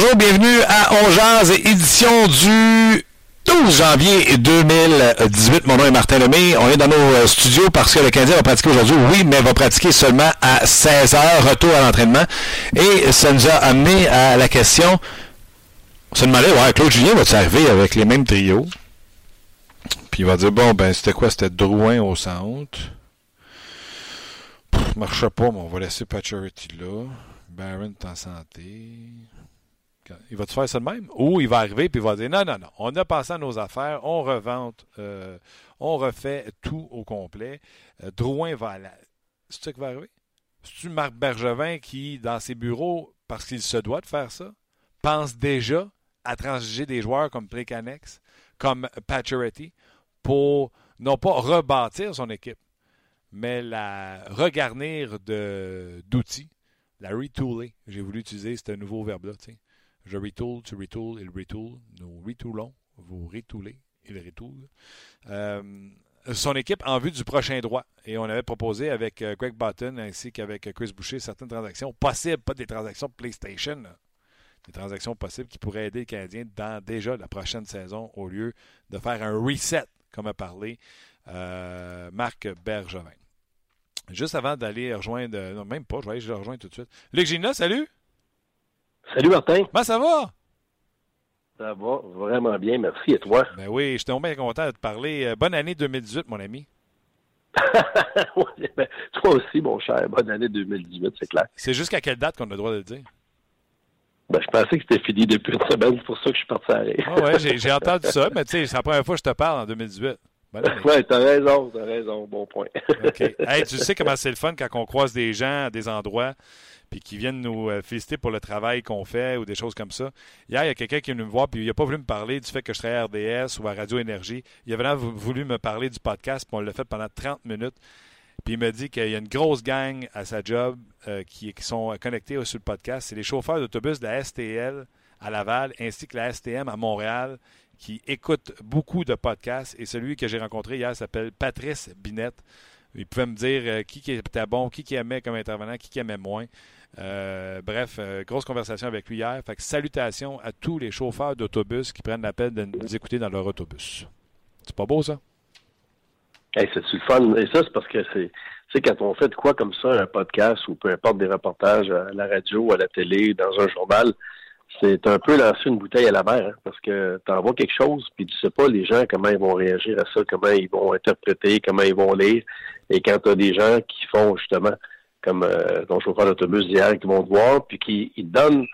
Bonjour, bienvenue à On édition du 12 janvier 2018. Mon nom est Martin Lemay. On est dans nos euh, studios parce que le Canadien va pratiquer aujourd'hui, oui, mais va pratiquer seulement à 16 heures, retour à l'entraînement. Et ça nous a amené à la question, on se demandait, ouais, Claude Julien va-tu arriver avec les mêmes trios? Puis il va dire, bon, ben, c'était quoi? C'était Drouin au centre. Pff, marchait pas, mais on va laisser Patcherity là. Barron est en santé. Il va te faire ça de même? Ou il va arriver et il va dire non, non, non, on a passé à nos affaires, on revente, euh, on refait tout au complet. Euh, Drouin va aller. C'est ça qui va arriver? C'est-tu Marc Bergevin qui, dans ses bureaux, parce qu'il se doit de faire ça, pense déjà à transiger des joueurs comme Plekanex, comme Pacioretty, pour non pas rebâtir son équipe, mais la regarnir d'outils, la retooler. J'ai voulu utiliser ce nouveau verbe-là. Je retool, tu retool, il retool. Nous retoolons, vous retoolez, il retool. Euh, son équipe en vue du prochain droit. Et on avait proposé avec euh, Greg Button ainsi qu'avec Chris Boucher certaines transactions possibles, pas des transactions PlayStation, des transactions possibles qui pourraient aider les Canadiens dans déjà la prochaine saison au lieu de faire un reset, comme a parlé euh, Marc Bergevin. Juste avant d'aller rejoindre, non, même pas, je vais le rejoindre tout de suite. Luc Gina, salut! Salut Martin. Comment ça va? Ça va vraiment bien, merci. Et toi? Ben oui, je suis bien content de te parler. Euh, bonne année 2018, mon ami. Ben, toi aussi, mon cher. Bonne année 2018, c'est clair. C'est jusqu'à quelle date qu'on a le droit de le dire? Ben, je pensais que c'était fini depuis une semaine, c'est pour ça que je suis parti à rire. Ah ouais, j'ai entendu ça, mais tu sais, c'est la première fois que je te parle en 2018. Oui, t'as raison, t'as raison, bon point. OK. Hey, tu sais comment c'est le fun quand on croise des gens à des endroits puis qui viennent nous euh, féliciter pour le travail qu'on fait ou des choses comme ça. Hier, il y a quelqu'un qui est venu me voir, puis il n'a pas voulu me parler du fait que je travaille à RDS ou à Radio Énergie. Il a vraiment voulu me parler du podcast, puis on l'a fait pendant 30 minutes. Puis il me dit qu'il y a une grosse gang à sa job euh, qui, sont connectés sur le podcast. C'est les chauffeurs d'autobus de la STL à Laval ainsi que la STM à Montréal qui écoutent beaucoup de podcasts. Et celui que j'ai rencontré hier s'appelle Patrice Binette. Il pouvait me dire euh, qui, était bon, qui, aimait comme intervenant, qui aimait moins. Euh, bref, euh, grosse conversation avec lui hier. Fait salutations à tous les chauffeurs d'autobus qui prennent la peine de nous écouter dans leur autobus. C'est pas beau, ça? c'est le fun? Et ça, c'est parce que c'est, quand on fait quoi comme ça, un podcast ou peu importe des reportages à la radio, à la télé, dans un journal, c'est un peu lancer une bouteille à la mer, hein, parce que tu envoies quelque chose, puis tu sais pas les gens comment ils vont réagir à ça, comment ils vont interpréter, comment ils vont lire. Et quand tu as des gens qui font justement comme euh, ton chauffeur d'autobus d'hier qui vont te voir, puis qui ils donnent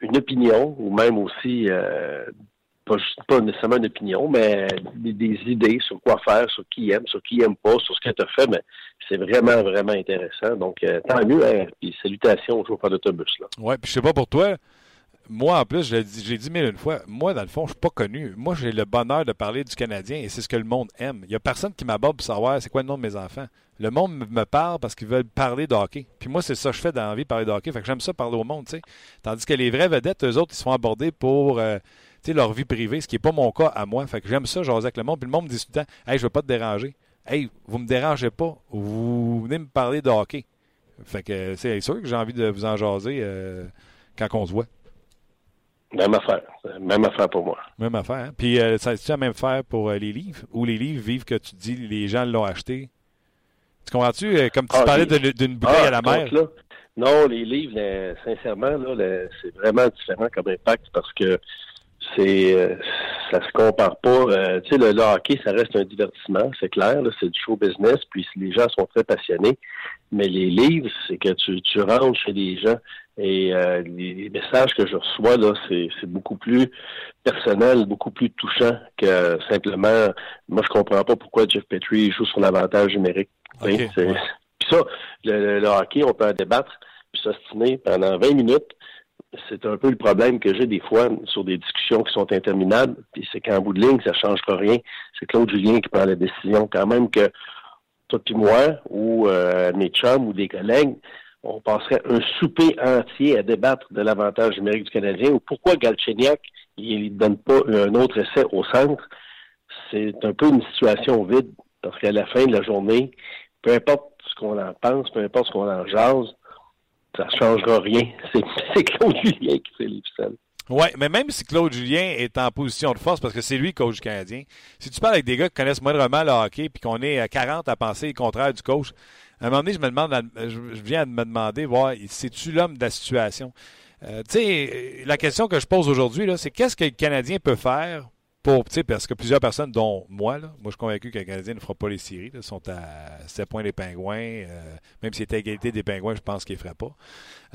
une opinion, ou même aussi, euh, pas, nécessairement une opinion, mais des, idées sur quoi faire, sur qui aime, sur qui aime pas, sur ce que tu as fait, mais c'est vraiment, vraiment intéressant. Donc, euh, tant mieux, hein, puis salutations aux chauffeurs d'autobus. Oui, puis je sais pas pour toi, moi, en plus, j'ai dit mille fois, moi, dans le fond, je suis pas connu. Moi, j'ai le bonheur de parler du Canadien et c'est ce que le monde aime. Il y a personne qui m'aborde pour savoir c'est quoi le nom de mes enfants. Le monde me parle parce qu'ils veulent parler de hockey. Puis moi, c'est ça que je fais dans la vie, parler de hockey. Fait que j'aime ça parler au monde, tu sais. Tandis que les vraies vedettes, eux autres, ils se font aborder pour euh, leur vie privée, ce qui n'est pas mon cas à moi. Fait que j'aime ça, jaser avec le monde. Puis le monde me dit tout le temps Hey, je veux pas te déranger. Hey, vous me dérangez pas. Vous venez me parler de hockey. Fait que c'est sûr que j'ai envie de vous en jaser euh, quand on se voit. Même affaire. Même affaire pour moi. Même affaire. Hein. Puis, euh, ça c'est la même affaire pour euh, les livres? Ou les livres vivent que tu dis les gens l'ont acheté? Tu comprends-tu? Euh, comme tu ah, parlais d'une bouteille à la ah, mer. non, les livres, sincèrement, là, c'est vraiment différent comme impact parce que c'est euh, ça se compare pas. Euh, tu sais, le, hockey, ça reste un divertissement, c'est clair. C'est du show business, puis les gens sont très passionnés. Mais les livres, c'est que tu, tu rentres chez les gens et euh, les, messages que je reçois là, c'est, beaucoup plus personnel, beaucoup plus touchant que simplement. Moi, je comprends pas pourquoi Jeff Petrie joue sur l'avantage numérique. Puis ça, le, hockey, on peut en débattre, puis s'ostiner pendant 20 minutes c'est un peu le problème que j'ai des fois sur des discussions qui sont interminables, puis c'est qu'en bout de ligne, ça ne changera rien. C'est Claude Julien qui prend la décision quand même que toi et moi, ou euh, mes chums ou des collègues, on passerait un souper entier à débattre de l'avantage numérique du Canadien ou pourquoi Galchenyuk il ne donne pas un autre essai au centre. C'est un peu une situation vide parce qu'à la fin de la journée, peu importe ce qu'on en pense, peu importe ce qu'on en jase, ça ne changera rien. C'est Claude Julien qui fait les ficelles. Oui, mais même si Claude Julien est en position de force, parce que c'est lui coach canadien, si tu parles avec des gars qui connaissent moindrement le hockey puis qu'on est à 40 à penser le contraire du coach, à un moment donné, je me je viens de me demander, voir, c'est-tu l'homme de la situation? Euh, tu sais, la question que je pose aujourd'hui, c'est qu'est-ce que le Canadien peut faire pour, parce que plusieurs personnes, dont moi, moi je suis convaincu que le Canadien ne fera pas les séries. Ils sont à 7 points des Pingouins. Euh, même s'il était à égalité des Pingouins, je pense qu'ils ne feraient pas.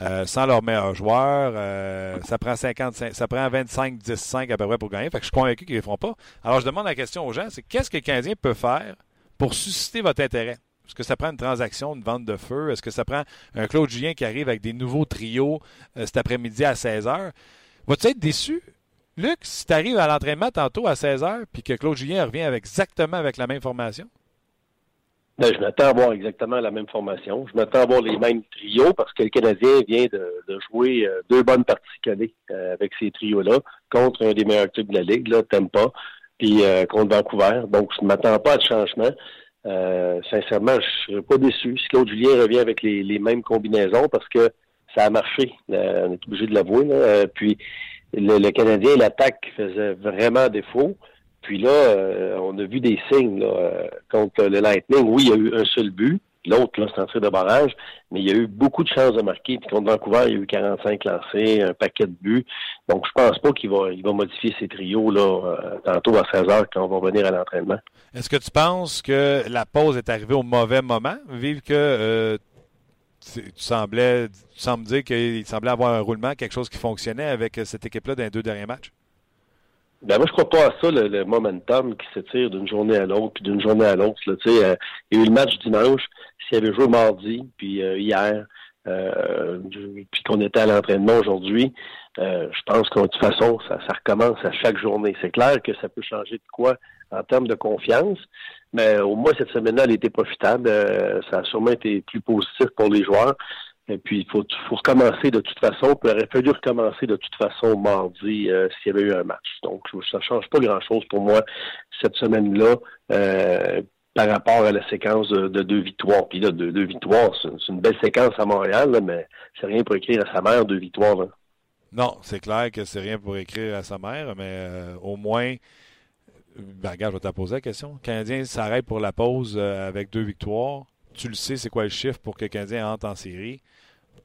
Euh, sans leur meilleur joueur, euh, ça prend 55, ça prend 25-15 à peu près pour gagner. Fait que je suis convaincu qu'ils ne feront pas. Alors je demande la question aux gens, c'est qu'est-ce que le Canadien peut faire pour susciter votre intérêt? Est-ce que ça prend une transaction, une vente de feu? Est-ce que ça prend un Claude Julien qui arrive avec des nouveaux trios cet après-midi à 16h? Vas-tu être déçu? Luc, si tu arrives à l'entraînement tantôt à 16h puis que Claude Julien revient avec exactement avec la même formation? Ben, je m'attends à voir exactement la même formation. Je m'attends à voir les mêmes trios parce que le Canadien vient de, jouer euh, deux bonnes parties canées euh, avec ces trios-là contre un des meilleurs clubs de la Ligue, là, pas, puis euh, contre Vancouver. Donc, je ne m'attends pas à de changement. sincèrement, je ne serais pas déçu si Claude Julien revient avec les, mêmes combinaisons parce que ça a marché. on est obligé de l'avouer. puis, le, Canadien, l'attaque faisait vraiment défaut. Puis là, euh, on a vu des signes là, euh, contre le Lightning. Oui, il y a eu un seul but. L'autre, c'est un tir de barrage. Mais il y a eu beaucoup de chances de marquer. Puis contre Vancouver, il y a eu 45 lancés, un paquet de buts. Donc, je pense pas qu'il va, il va modifier ses trios là, euh, tantôt à 16 heures quand on va revenir à l'entraînement. Est-ce que tu penses que la pause est arrivée au mauvais moment? Vive que tu semblais, sembles dire qu'il semblait avoir un roulement, quelque chose qui fonctionnait avec cette équipe-là dans les deux derniers matchs? Ben moi, je crois pas à ça, le, momentum qui s'étire d'une journée à l'autre, puis d'une journée à l'autre. Euh, il y a eu le match dimanche, s'il y avait joué mardi, puis euh, hier, euh, puis qu'on était à l'entraînement aujourd'hui, je pense que de toute façon, ça, ça recommence à chaque journée. C'est clair que ça peut changer de quoi en termes de confiance, mais au moins cette semaine-là, elle a été profitable. Euh, ça a sûrement été plus positif pour les joueurs. Et puis, il faut, recommencer de toute façon. Il aurait fallu recommencer de toute façon mardi euh, s'il y avait eu un match. Donc, ça ne change pas grand-chose pour moi cette semaine-là euh, par rapport à la séquence de, deux victoires. Puis là, deux, deux victoires, c'est une belle séquence à Montréal, mais c'est rien pour écrire à sa mère deux victoires. Non, c'est clair que c'est rien pour écrire à sa mère, mais au moins ben, regarde, je vais te poser la question. Le Canadien s'arrête pour la pause euh, avec deux victoires. Tu le sais, c'est quoi le chiffre pour que le Canadien entre en série?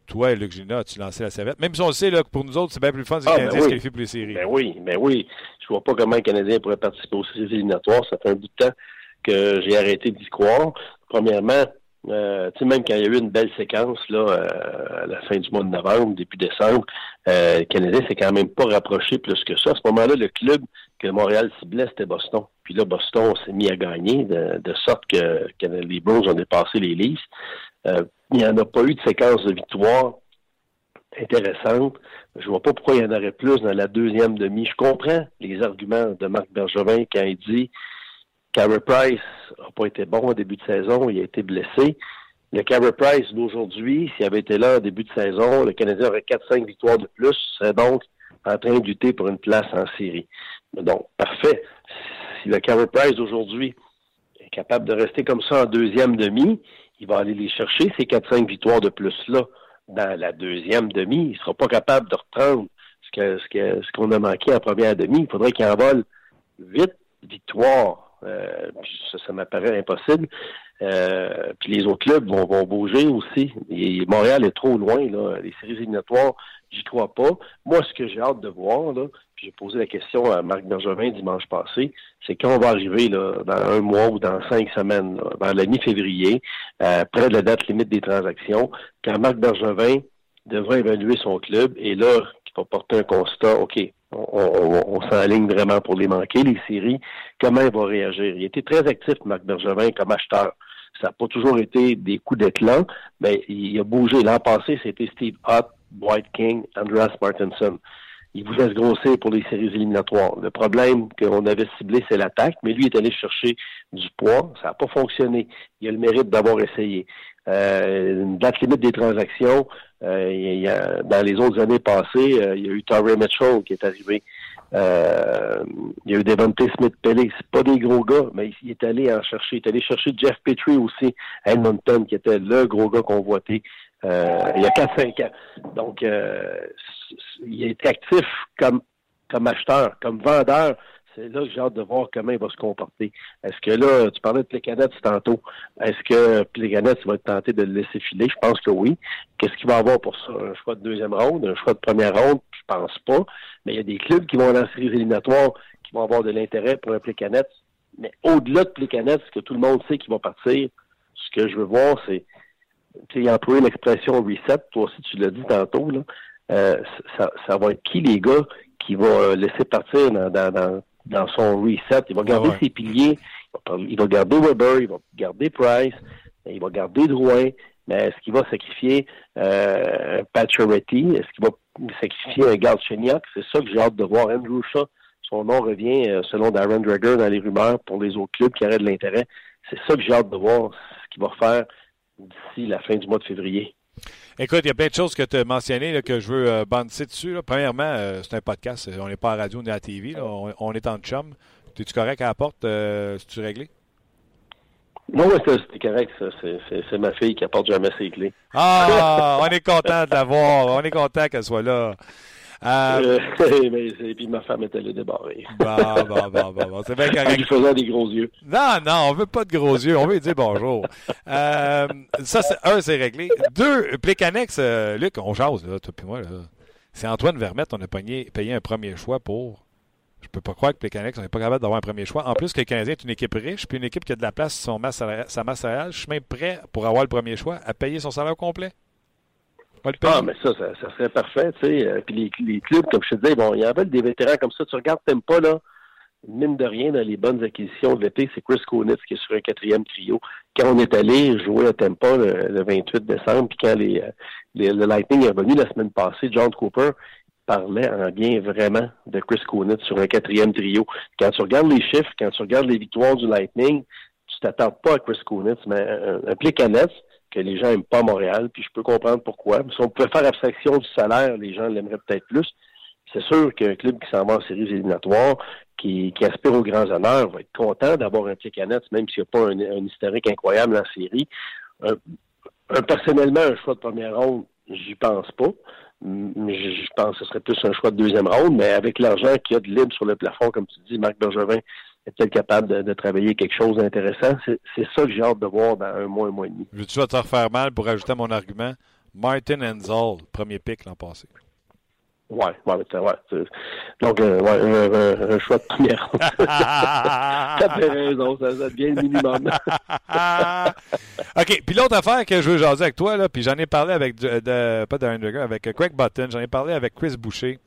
Toi, Luc Gina, as-tu lancé la serviette? Même si on le sait, là, que pour nous autres, c'est bien plus fun si le ah, Canadien ben se qualifie pour les séries. Ben oui, ben oui. Je vois pas comment le Canadien pourrait participer aux séries éliminatoires. Ça fait un bout de temps que j'ai arrêté d'y croire. Premièrement, euh, même quand il y a eu une belle séquence là, euh, à la fin du mois de novembre, début décembre, euh, le Canadien s'est quand même pas rapproché plus que ça. À ce moment-là, le club que Montréal ciblait, c'était Boston. Puis là, Boston s'est mis à gagner, de, sorte que, les Blues ont dépassé les Leafs. il n'y en a pas eu de séquence de victoire intéressante. Je vois pas pourquoi il y en aurait plus dans la deuxième demi. Je comprends les arguments de Marc Bergevin quand il dit Carey Price n'a pas été bon au début de saison, il a été blessé. Le Carey Price d'aujourd'hui, s'il avait été là au début de saison, le Canadien aurait 4-5 victoires de plus, serait donc en train de lutter pour une place en série. Donc, parfait. Si le Carey Price d'aujourd'hui est capable de rester comme ça en deuxième demi, il va aller les chercher, ces 4-5 victoires de plus-là. Dans la deuxième demi, il ne sera pas capable de reprendre ce qu'on ce qu'on a manqué en première demi. Il faudrait qu'il envole 8 victoires euh, ça, ça m'apparaît impossible. Euh, puis les autres clubs vont, vont bouger aussi. Et Montréal est trop loin, là. Les séries éliminatoires, j'y crois pas. Moi, ce que j'ai hâte de voir, là, j'ai posé la question à Marc Bergevin dimanche passé, c'est quand on va arriver là, dans un mois ou dans cinq semaines, là, vers la mi-février, euh, près de la date limite des transactions, quand Marc Bergevin devra évaluer son club et là, qui va porter un constat, OK, on, on, on vraiment pour les manquer, les séries, comment il va réagir? Il était très actif, Marc Bergevin, comme acheteur. Ça n'a pas toujours été des coups d'éclat, mais il a bougé. L'an passé, c'était Steve Hutt, Dwight King, Andreas Martinson. Il voulait se grossir pour les séries éliminatoires. Le problème qu'on avait ciblé, c'est l'attaque, mais lui est allé chercher du poids. Ça n'a pas fonctionné. Il a le mérite d'avoir essayé. Euh, une date limite des transactions, euh, il y a, dans les autres années passées, euh, il y a eu Torrey Mitchell qui est arrivé. Euh, il y a eu Devontae Smith-Pelé. C'est pas des gros gars, mais il est allé en chercher. Il est allé chercher Jeff Petrie aussi à Edmonton, qui était le gros gars convoité euh, il y a 4-5 ans. Donc, euh, il est actif comme, comme acheteur, comme vendeur. C'est là que j'ai hâte de voir comment il va se comporter. Est-ce que là, tu parlais de Plekanec tantôt, est-ce que Plekanec va être tenté de le laisser filer? Je pense que oui. Qu'est-ce qu'il va avoir pour ça? Un choix de deuxième ronde, un choix de première ronde? Je pense pas. Mais il y a des clubs qui vont dans la série éliminatoire qui vont avoir de l'intérêt pour un Plekanec. Mais au-delà de Plekanec, ce que tout le monde sait qu'il va partir, ce que je veux voir, c'est tu sais, employer l'expression reset, toi aussi tu l'as dit tantôt, là, euh, ça, ça va être qui les gars qui va laisser partir dans, dans son reset. Il va garder Ah ouais. ses piliers, il va, garder Weber, il va garder Price, il va garder Drouin, mais est-ce qu'il va sacrifier euh, Pacioretty? Est-ce qu'il va sacrifier un Galchenyuk? C'est ça que j'ai hâte de voir. Andrew Shaw, son nom revient euh, selon Darren Dreger dans les rumeurs pour les autres clubs qui auraient de l'intérêt. C'est ça que j'ai hâte de voir, ce qu'il va faire d'ici la fin du mois de février. Écoute, il y a plein de choses que tu as mentionnées là, que je veux euh, dessus. là. Premièrement, euh, c'est un podcast. On n'est pas à la radio, on est à la TV. là. On, on est en chum. Es-tu correct à la porte? Euh, tu réglé? Non, ça, c'est correct. C'est- ma fille qui apporte jamais ses clés. Ah, on est content de la voir. On est content qu'elle soit là. Euh, Euh, c'est- puis ma femme est allée débarrer. bon, bon, bon, bon, bon. C'est bien En correct. lui faisant des gros yeux. Non, non, on veut pas de gros yeux. On veut lui dire bonjour. Euh, ça, c'est, un, c'est réglé. Deux, Plécanex, euh, Luc, on jase, là, toi puis moi. Là. C'est Antoine Vermette, on a payé, payé un premier choix pour. Je peux pas croire que Plécanex, on n'est pas capable d'avoir un premier choix. En plus, que le Canadien est une équipe riche, puis une équipe qui a de la place sur son masse salariale- sa masse salariale. Je suis même prêt, pour avoir le premier choix, à payer son salaire complet. On va le payer. Ah, mais ça, ça, ça serait parfait, tu sais. Euh, Puis les, les clubs, comme je te disais, bon, il y en avait des vétérans comme ça. Tu regardes pas là, mine de rien, dans les bonnes acquisitions de l'été, c'est Chris Konitz qui est sur un quatrième trio. Quand on est allé jouer à Tampa le, le 28 décembre, puis quand les, euh, les- le Lightning est revenu la semaine passée, John Cooper parlait en bien vraiment de Chris Konitz sur un quatrième trio. Quand tu regardes les chiffres, quand tu regardes les victoires du Lightning, tu t'attends pas à Chris Konitz, mais un, un Plekanec, que les gens aiment pas Montréal, puis je peux comprendre pourquoi. Si on pouvait faire abstraction du salaire, les gens l'aimeraient peut-être plus. C'est sûr qu'un club qui s'en va en séries éliminatoires, qui, aspire aux grands honneurs, va être content d'avoir un Plekanec, même s'il n'y a pas un, historique incroyable en série. Personnellement, un choix de première ronde, j'y pense pas. Je, pense que ce serait plus un choix de deuxième ronde, mais avec l'argent qu'il y a de libre sur le plafond, comme tu dis, Marc Bergevin peut-être capable de, de travailler quelque chose d'intéressant? C'est ça que j'ai hâte de voir dans un mois, un mois et demi. Je vas te refaire mal pour ajouter à mon argument? Martin Enzel, premier pic l'an passé. Ouais, ouais, ouais. Donc, euh, ouais, un, un- un choix de première ronde. T'as raison, ça, ça devient le minimum. OK. Puis l'autre affaire que je veux jaser avec toi, là, puis j'en ai parlé avec, de, pas avec Craig Button, j'en ai parlé avec Chris Boucher.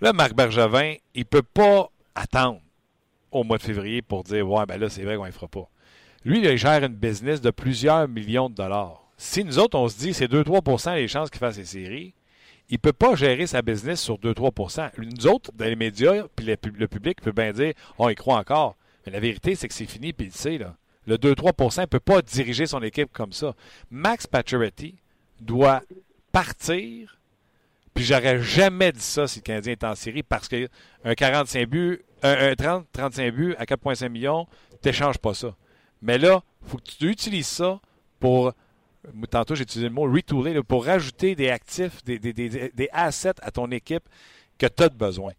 Là, Marc Bergevin, il peut pas attendre au mois de février pour dire Ouais, ben là, c'est vrai qu'on ne fera pas. Lui, il gère une business de plusieurs millions de dollars. Si nous autres, on se dit c'est 2-3% les chances qu'il fasse ses séries, il ne peut pas gérer sa business sur 2-3% Nous autres, dans les médias, puis le, public peut bien dire On y croit encore. Mais la vérité, c'est que c'est fini, puis il sait, là. Le 2-3% ne peut pas diriger son équipe comme ça. Max Pacioretty doit partir, puis j'aurais jamais dit ça si le Canadien est en série, parce qu'un 45 buts, un, un 30, 35 buts à 4,5 millions, t'échanges pas ça. Mais là, faut que tu utilises ça pour, tantôt j'ai utilisé le mot retooler, là, pour rajouter des actifs, des, des, des, des assets à ton équipe que tu as de besoin.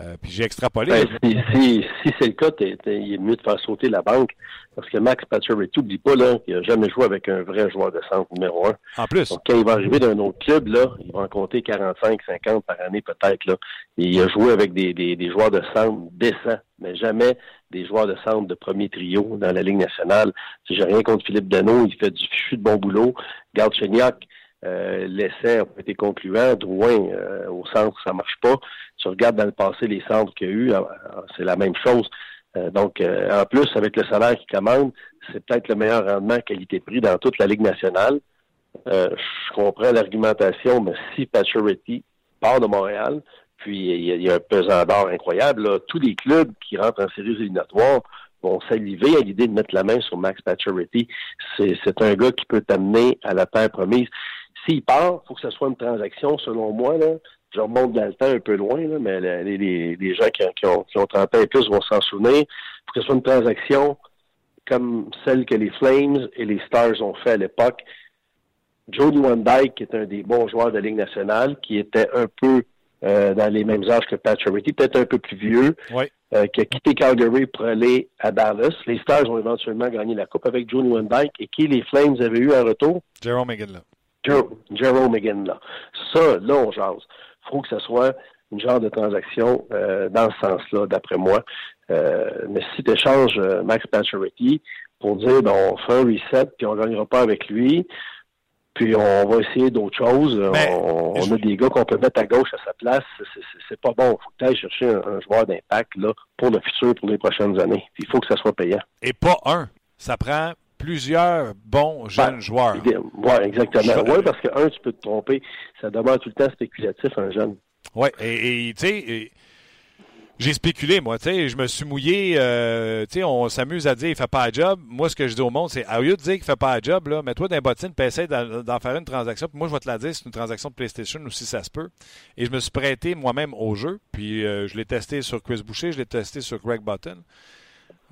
Euh, puis j'ai extrapolé. Ben, si, si, c'est le cas, il est mieux de faire sauter la banque. Parce que Max Pacioretty, n'oublie pas là, qu'il n'a jamais joué avec un vrai joueur de centre numéro un. En plus. Donc, quand il va arriver d'un autre club, là, il va en compter 45, 50 par année peut-être. Là. il a joué avec des, des, des, joueurs de centre décents, mais jamais des joueurs de centre de premier trio dans la Ligue nationale. Si j'ai rien contre Philippe Deneau, il fait du fichu de bon boulot. Garde euh, l'essai a été concluant. Drouin, euh, au centre, ça marche pas. Tu regardes dans le passé les centres qu'il y a eu, euh, c'est la même chose. Euh, donc, en plus, avec le salaire qu'il commande, c'est peut-être le meilleur rendement qualité-prix dans toute la Ligue nationale. je comprends l'argumentation, mais si Pacioretty part de Montréal, puis il y, a, un pesant d'or incroyable, tous les clubs qui rentrent en séries éliminatoires vont saliver à l'idée de mettre la main sur Max Pacioretty. C'est un gars qui peut t'amener à la terre promise. S'il part, il faut que ce soit une transaction, selon moi. Là, je remonte dans le temps un peu loin, là, mais les, gens qui, ont, qui ont 30 ans et plus vont s'en souvenir. Il faut que ce soit une transaction comme celle que les Flames et les Stars ont fait à l'époque. Jody Van Dyke, qui est un des bons joueurs de la Ligue nationale, qui était un peu euh, dans les mêmes âges que Patrick peut-être un peu plus vieux, euh, qui a quitté Calgary pour aller à Dallas. Les Stars ont éventuellement gagné la Coupe avec Jody Van Dyke et qui les Flames avaient eu en retour? Jerome McGinley. Jerome McGinley. Ça, là, on jase. Il faut que ce soit une genre de transaction euh, dans ce sens-là, d'après moi. Euh, mais si tu échanges euh, Max Pacioretty pour dire ben, on fait un reset puis on ne gagnera pas avec lui, puis on va essayer d'autres choses. on, a des gars qu'on peut mettre à gauche à sa place. C'est pas bon. Il faut peut-être chercher un, joueur d'impact pour le futur, pour les prochaines années. il faut que ça soit payant. Et pas un. Ça prend plusieurs bons jeunes ben, joueurs. Oui, exactement. Oui, parce que un, tu peux te tromper. Ça demeure tout le temps spéculatif, un jeune. Oui, et tu sais, j'ai spéculé, moi, tu sais, je me suis mouillé, euh, tu sais, on s'amuse à dire il fait pas un job. Moi, ce que je dis au monde, c'est, au lieu de dire qu'il fait pas un job, là, mets-toi dans les bottines, puis essaie d'en faire une transaction. Puis moi, je vais te la dire, c'est une transaction de PlayStation ou si ça se peut. Et je me suis prêté moi-même au jeu, puis euh, je l'ai testé sur Chris Boucher, je l'ai testé sur Greg Button.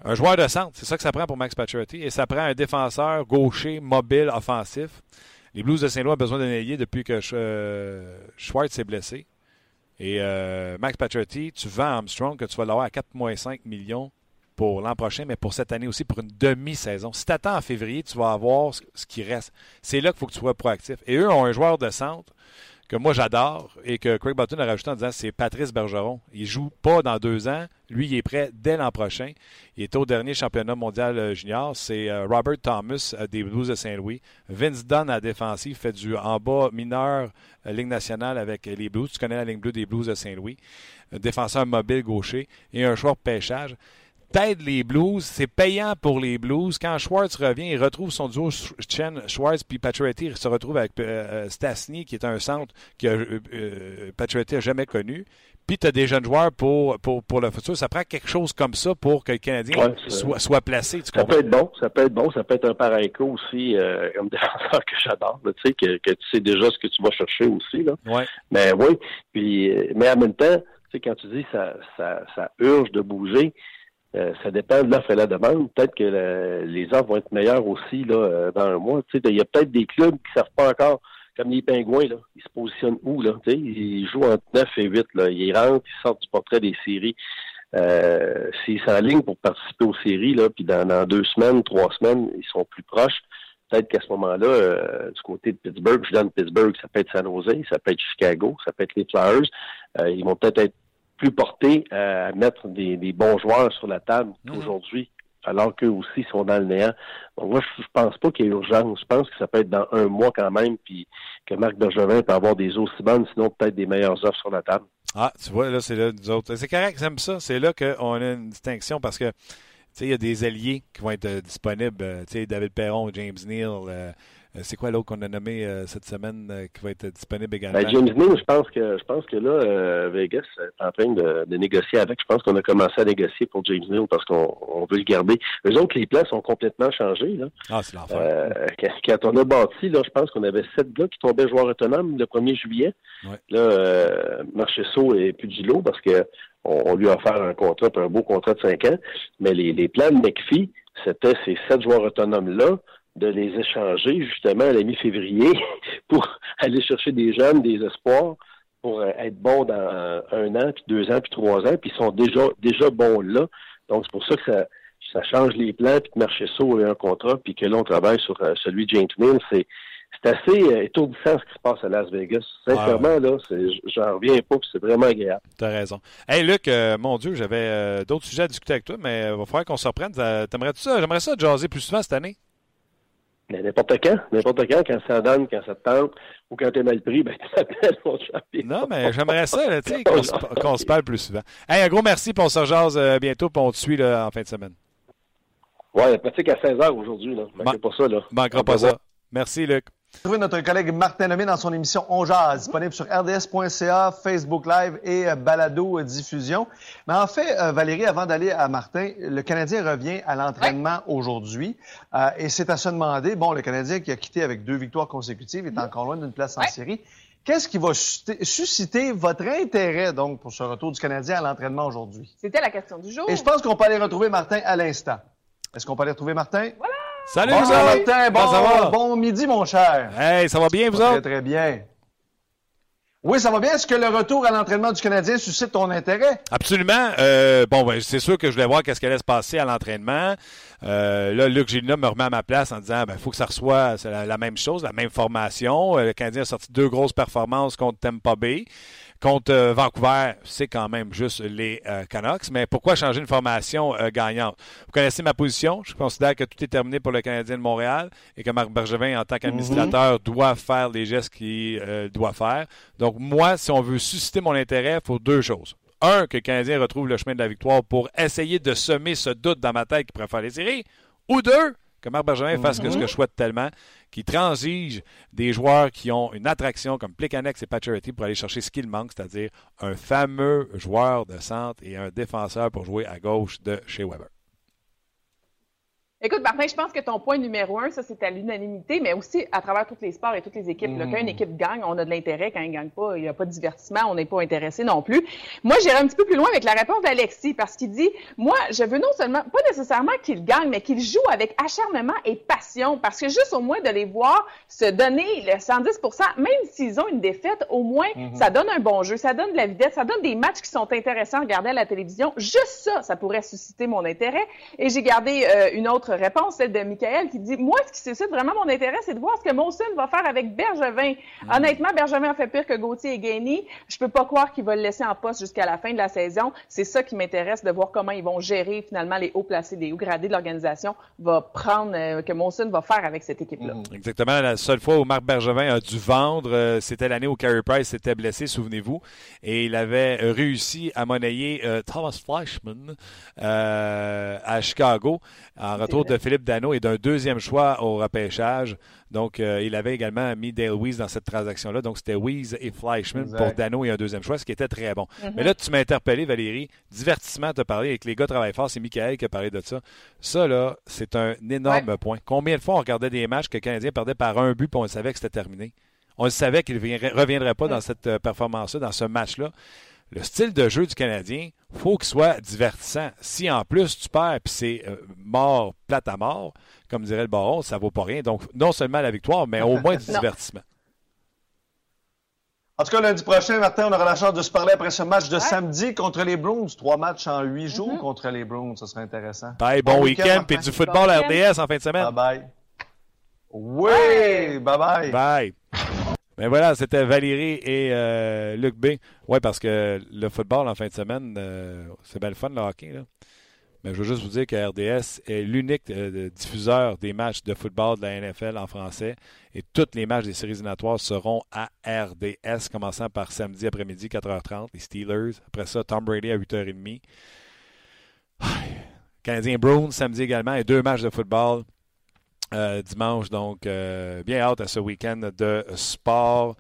Un joueur de centre, c'est ça que ça prend pour Max Pacioretty, et ça prend un défenseur gaucher, mobile, offensif. Les Blues de Saint-Louis ont besoin d'un ailier depuis que euh, Schwartz s'est blessé. Et euh, Max Pacioretty, tu vends Armstrong que tu vas l'avoir à 4,5 millions pour l'an prochain, mais pour cette année aussi, pour une demi-saison. Si tu attends en février, tu vas avoir ce qui reste. C'est là qu'il faut que tu sois proactif. Et eux ont un joueur de centre que moi j'adore et que Craig Button a rajouté en disant c'est Patrice Bergeron. Il joue pas dans deux ans. Lui, il est prêt dès l'an prochain. Il est au dernier championnat mondial euh, junior. C'est euh, Robert Thomas euh, des Blues de Saint-Louis. Vince Dunn à défensif fait du en bas mineur Ligue nationale avec les Blues. Tu connais la ligne bleue des Blues de Saint-Louis. Défenseur mobile gaucher et un joueur pêchage t'aides les Blues, c'est payant pour les Blues. Quand Schwartz revient, il retrouve son duo Chen Schwartz puis Pacioretty se retrouve avec euh, Stasny qui est un centre que euh, euh n'a jamais connu. Puis tu as des jeunes joueurs pour, pour, pour le futur. Ça prend quelque chose comme ça pour que le Canadien soit, soit placé. ça peut être bon, ça peut être bon, ça peut être un pareil aussi, euh, comme défenseur que j'adore, tu sais, que, que, tu sais déjà ce que tu vas chercher aussi. Là. Ouais. Mais oui, puis mais en même temps, tu sais, quand tu dis ça, ça, ça urge de bouger, euh, ça dépend de l'offre et la demande. Peut-être que les offres vont être meilleures aussi là, euh, dans un mois. Il y a peut-être des clubs qui ne savent pas encore, comme les Pingouins, là, ils se positionnent où? Là, ils jouent entre 9 et 8. Là. Ils rentrent, ils sortent du portrait des séries. Euh, S'ils s'alignent pour participer aux séries, là, puis dans, deux semaines, trois semaines, ils sont plus proches. Peut-être qu'à ce moment-là, euh, du côté de Pittsburgh, je donne Pittsburgh, ça peut être San Jose, ça peut être Chicago, ça peut être les Flyers. ils vont peut-être être plus portés à mettre des, bons joueurs sur la table mhm. aujourd'hui, alors qu'eux aussi sont dans le néant. Donc moi, je, pense pas qu'il y ait urgence. Je pense que ça peut être dans un mois quand même, puis que Marc Bergevin peut avoir des aussi bonnes, sinon peut-être des meilleures offres sur la table. Ah, tu vois, là, c'est là, nous autres. C'est correct, j'aime ça. C'est là qu'on a une distinction parce que, tu sais, il y a des alliés qui vont être euh, disponibles. Euh, tu sais, David Perron, James Neal, euh, euh, c'est quoi l'autre qu'on a nommé euh, cette semaine euh, qui va être disponible également? Ben, James Neal, je pense que je pense que là, Vegas est en train de, négocier avec. Je pense qu'on a commencé à négocier pour James Neal parce qu'on veut le garder. Eux autres, les plans sont complètement changés. Là. Ah, c'est l'enfer. quand, on a bâti, là, je pense qu'on avait sept gars qui tombaient joueurs autonomes le 1er juillet. Ouais. Là, Marchesso et Pugilo parce que on, lui a offert un contrat, un beau contrat de cinq ans. Mais les, les plans de McPhee, c'était ces sept joueurs autonomes-là de les échanger justement à la mi-février pour aller chercher des jeunes, des espoirs, pour être bons dans un an, puis deux ans, puis trois ans, puis ils sont déjà déjà bons là. Donc, c'est pour ça que ça, ça change les plans, puis que Marchesso a un contrat, puis que là, on travaille sur celui de James Mills. C'est c'est assez euh, étourdissant ce qui se passe à Las Vegas. Sincèrement, là, j'en reviens pas, c'est vraiment agréable. T'as raison. Hey, Luc, euh, mon Dieu, j'avais euh, d'autres sujets à discuter avec toi, mais il va falloir qu'on se reprenne. T'aimerais-tu ça? J'aimerais ça jaser plus souvent cette année. N'importe quand, n'importe quand, quand ça donne, quand ça te tente, ou quand t'es mal pris, ben t'appelles mon champion. Non, mais j'aimerais ça, tu sais, qu'on se, parle plus souvent. Hey, un gros merci, pour on se jase bientôt, puis on te suit là, en fin de semaine. Ouais, la pratique à 16h aujourd'hui, là. Manquez pas ça, là. Manquera pas ça. Merci, Luc. Trouvez notre collègue Martin Lemay dans son émission On Jazz, disponible sur rds.ca, Facebook Live et euh, Balado Diffusion. Mais en fait, euh, Valérie, avant d'aller à Martin, le Canadien revient à l'entraînement aujourd'hui. Euh, et c'est à se demander, bon, le Canadien qui a quitté avec deux victoires consécutives est encore loin d'une place en série. Qu'est-ce qui va susciter votre intérêt, donc, pour ce retour du Canadien à l'entraînement aujourd'hui? C'était la question du jour. Et je pense qu'on peut aller retrouver Martin à l'instant. Est-ce qu'on peut aller retrouver Martin? Voilà! Salut, bon, Martin. Bon, ça va? bon midi, mon cher. Hey, ça va bien, vous autres? Très, très bien. Oui, ça va bien. Est-ce que le retour à l'entraînement du Canadien suscite ton intérêt? Absolument. Euh, bon, ben, c'est sûr que je voulais voir qu'est-ce qui allait se passer à l'entraînement. Euh, là, Luc Gélina me remet à ma place en disant, ben, faut que ça reçoive la, la, même chose, la même formation. Euh, le Canadien a sorti deux grosses performances contre Tampa Bay. Contre euh, Vancouver, c'est quand même juste les euh, Canucks. Mais pourquoi changer une formation euh, gagnante? Vous connaissez ma position? Je considère que tout est terminé pour le Canadien de Montréal et que Marc Bergevin, en tant qu'administrateur, mhm. doit faire les gestes qu'il doit faire. Donc, moi, si on veut susciter mon intérêt, il faut deux choses. Un, que le Canadien retrouve le chemin de la victoire pour essayer de semer ce doute dans ma tête qu'il préfère les séries. Ou deux, que Marc Bergevin fasse ce que je mhm. souhaite tellement, qui transige des joueurs qui ont une attraction comme Plicanex et Pacioretty pour aller chercher ce qu'il manque, c'est-à-dire un fameux joueur de centre et un défenseur pour jouer à gauche de chez Weber. Écoute, Martin, je pense que ton point numéro un, ça, c'est à l'unanimité, mais aussi à travers tous les sports et toutes les équipes. Mmh. Quand une équipe gagne, on a de l'intérêt. Quand elle ne gagne pas, il n'y a pas de divertissement, on n'est pas intéressé non plus. Moi, j'irai un petit peu plus loin avec la réponse d'Alexis, parce qu'il dit, moi, je veux non seulement, pas nécessairement qu'il gagne, mais qu'il joue avec acharnement et passion, parce que juste au moins de les voir se donner le 110% même s'ils ont une défaite, au moins, mmh. ça donne un bon jeu, ça donne de la vitesse, ça donne des matchs qui sont intéressants à regarder à la télévision. Juste ça, ça pourrait susciter mon intérêt. Et j'ai gardé euh, une autre réponse, celle de Michael, qui dit Moi, ce qui suscite vraiment mon intérêt, c'est de voir ce que Monson va faire avec Bergevin. Honnêtement, Bergevin a fait pire que Gauthier et Gagné. Je peux pas croire qu'il va le laisser en poste jusqu'à la fin de la saison. C'est ça qui m'intéresse, de voir comment ils vont gérer finalement les hauts placés, les hauts gradés de l'organisation, va prendre, euh, que Monson va faire avec cette équipe-là. Mm. Exactement. La seule fois où Marc Bergevin a dû vendre, euh, c'était l'année où Carey Price s'était blessé, souvenez-vous. Et il avait réussi à monnayer euh, Thomas Fleischman à Chicago en retour de Philippe Dano et d'un deuxième choix au repêchage. Donc, euh, il avait également mis Dale Weiss dans cette transaction-là. Donc, c'était Weiss et Fleischman pour Dano et un deuxième choix, ce qui était très bon. Mm-hmm. Mais là, tu m'as interpellé, Valérie. Divertissement, tu as parlé avec les gars travaillent fort. C'est Michael qui a parlé de ça. Ça, là, c'est un énorme point. Combien de fois on regardait des matchs que le Canadien perdait par un but et on savait que c'était terminé? On savait qu'il ne reviendrait pas dans cette euh, performance-là, dans ce match-là le style de jeu du Canadien, faut qu'il soit divertissant. Si en plus tu perds puis c'est euh, mort, plate à mort, comme dirait le baron, ça vaut pas rien. Donc, non seulement la victoire, mais au moins du divertissement. En tout cas, lundi prochain, Martin, on aura la chance de se parler après ce match de samedi contre les Bruins. Trois matchs en huit jours mm-hmm. contre les Bruins. Ça serait intéressant. Bye, bon, week-end, puis du football RDS en fin de semaine. Bye bye. Oui, bye bye. Bye. Mais voilà, c'était Valérie et euh, Luc B. Oui, parce que le football en fin de semaine, euh, c'est bien le fun, le hockey. Là. Mais je veux juste vous dire que RDS est l'unique euh, diffuseur des matchs de football de la NFL en français. Et tous les matchs des séries éliminatoires seront à RDS, commençant par samedi après-midi, 4h30, les Steelers. Après ça, Tom Brady à 8h30. Canadien Browns samedi également et deux matchs de football euh, dimanche. Donc, euh, bien hâte à ce week-end de sport.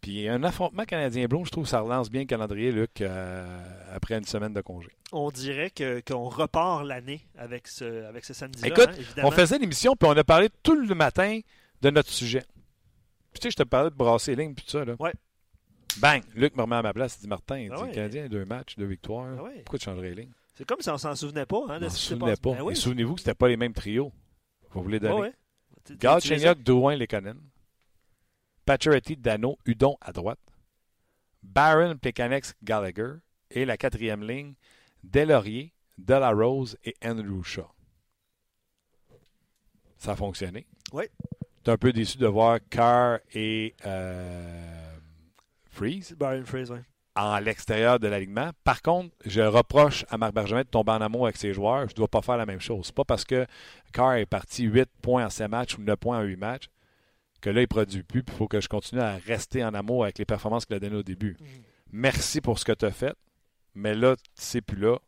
Puis un affrontement canadien blond, je trouve que ça relance bien le calendrier, Luc, euh, après une semaine de congé. On dirait que, qu'on repart l'année avec ce, avec ce samedi-là. Écoute, hein, on faisait l'émission, puis on a parlé tout le matin de notre sujet. Puis tu sais, je te parlais de brasser les lignes, puis tout ça. Là. Ouais. Bang! Luc me remet à ma place. Il dit Martin, il ah dit, Canadien, deux matchs, deux victoires. Ah Pourquoi tu changerais les lignes? C'est comme si on s'en souvenait pas. Hein, on s'en souvenait pas. Ben souvenez-vous que c'était pas les mêmes trios. Vous voulez donner? Galchenyuk, Douin, Lekonen. Pacioretty, Dano, Udon à droite. Baron, Plekanex, Gallagher. Et la quatrième ligne, Delaurier, Delarose et Andrew Shaw. Ça a fonctionné? Oui. Tu un peu déçu de voir Carr et euh, Freeze? Byron Freeze, oui. En l'extérieur de l'alignement. Par contre, je reproche à Marc Bergevin de tomber en amour avec ses joueurs. Je ne dois pas faire la même chose. C'est pas parce que Carr est parti 8 points en 7 matchs ou 9 points en 8 matchs que là, il ne produit plus. Il faut que je continue à rester en amour avec les performances qu'il a données au début. Mhm. Merci pour ce que tu as fait. Mais là, c'est plus là.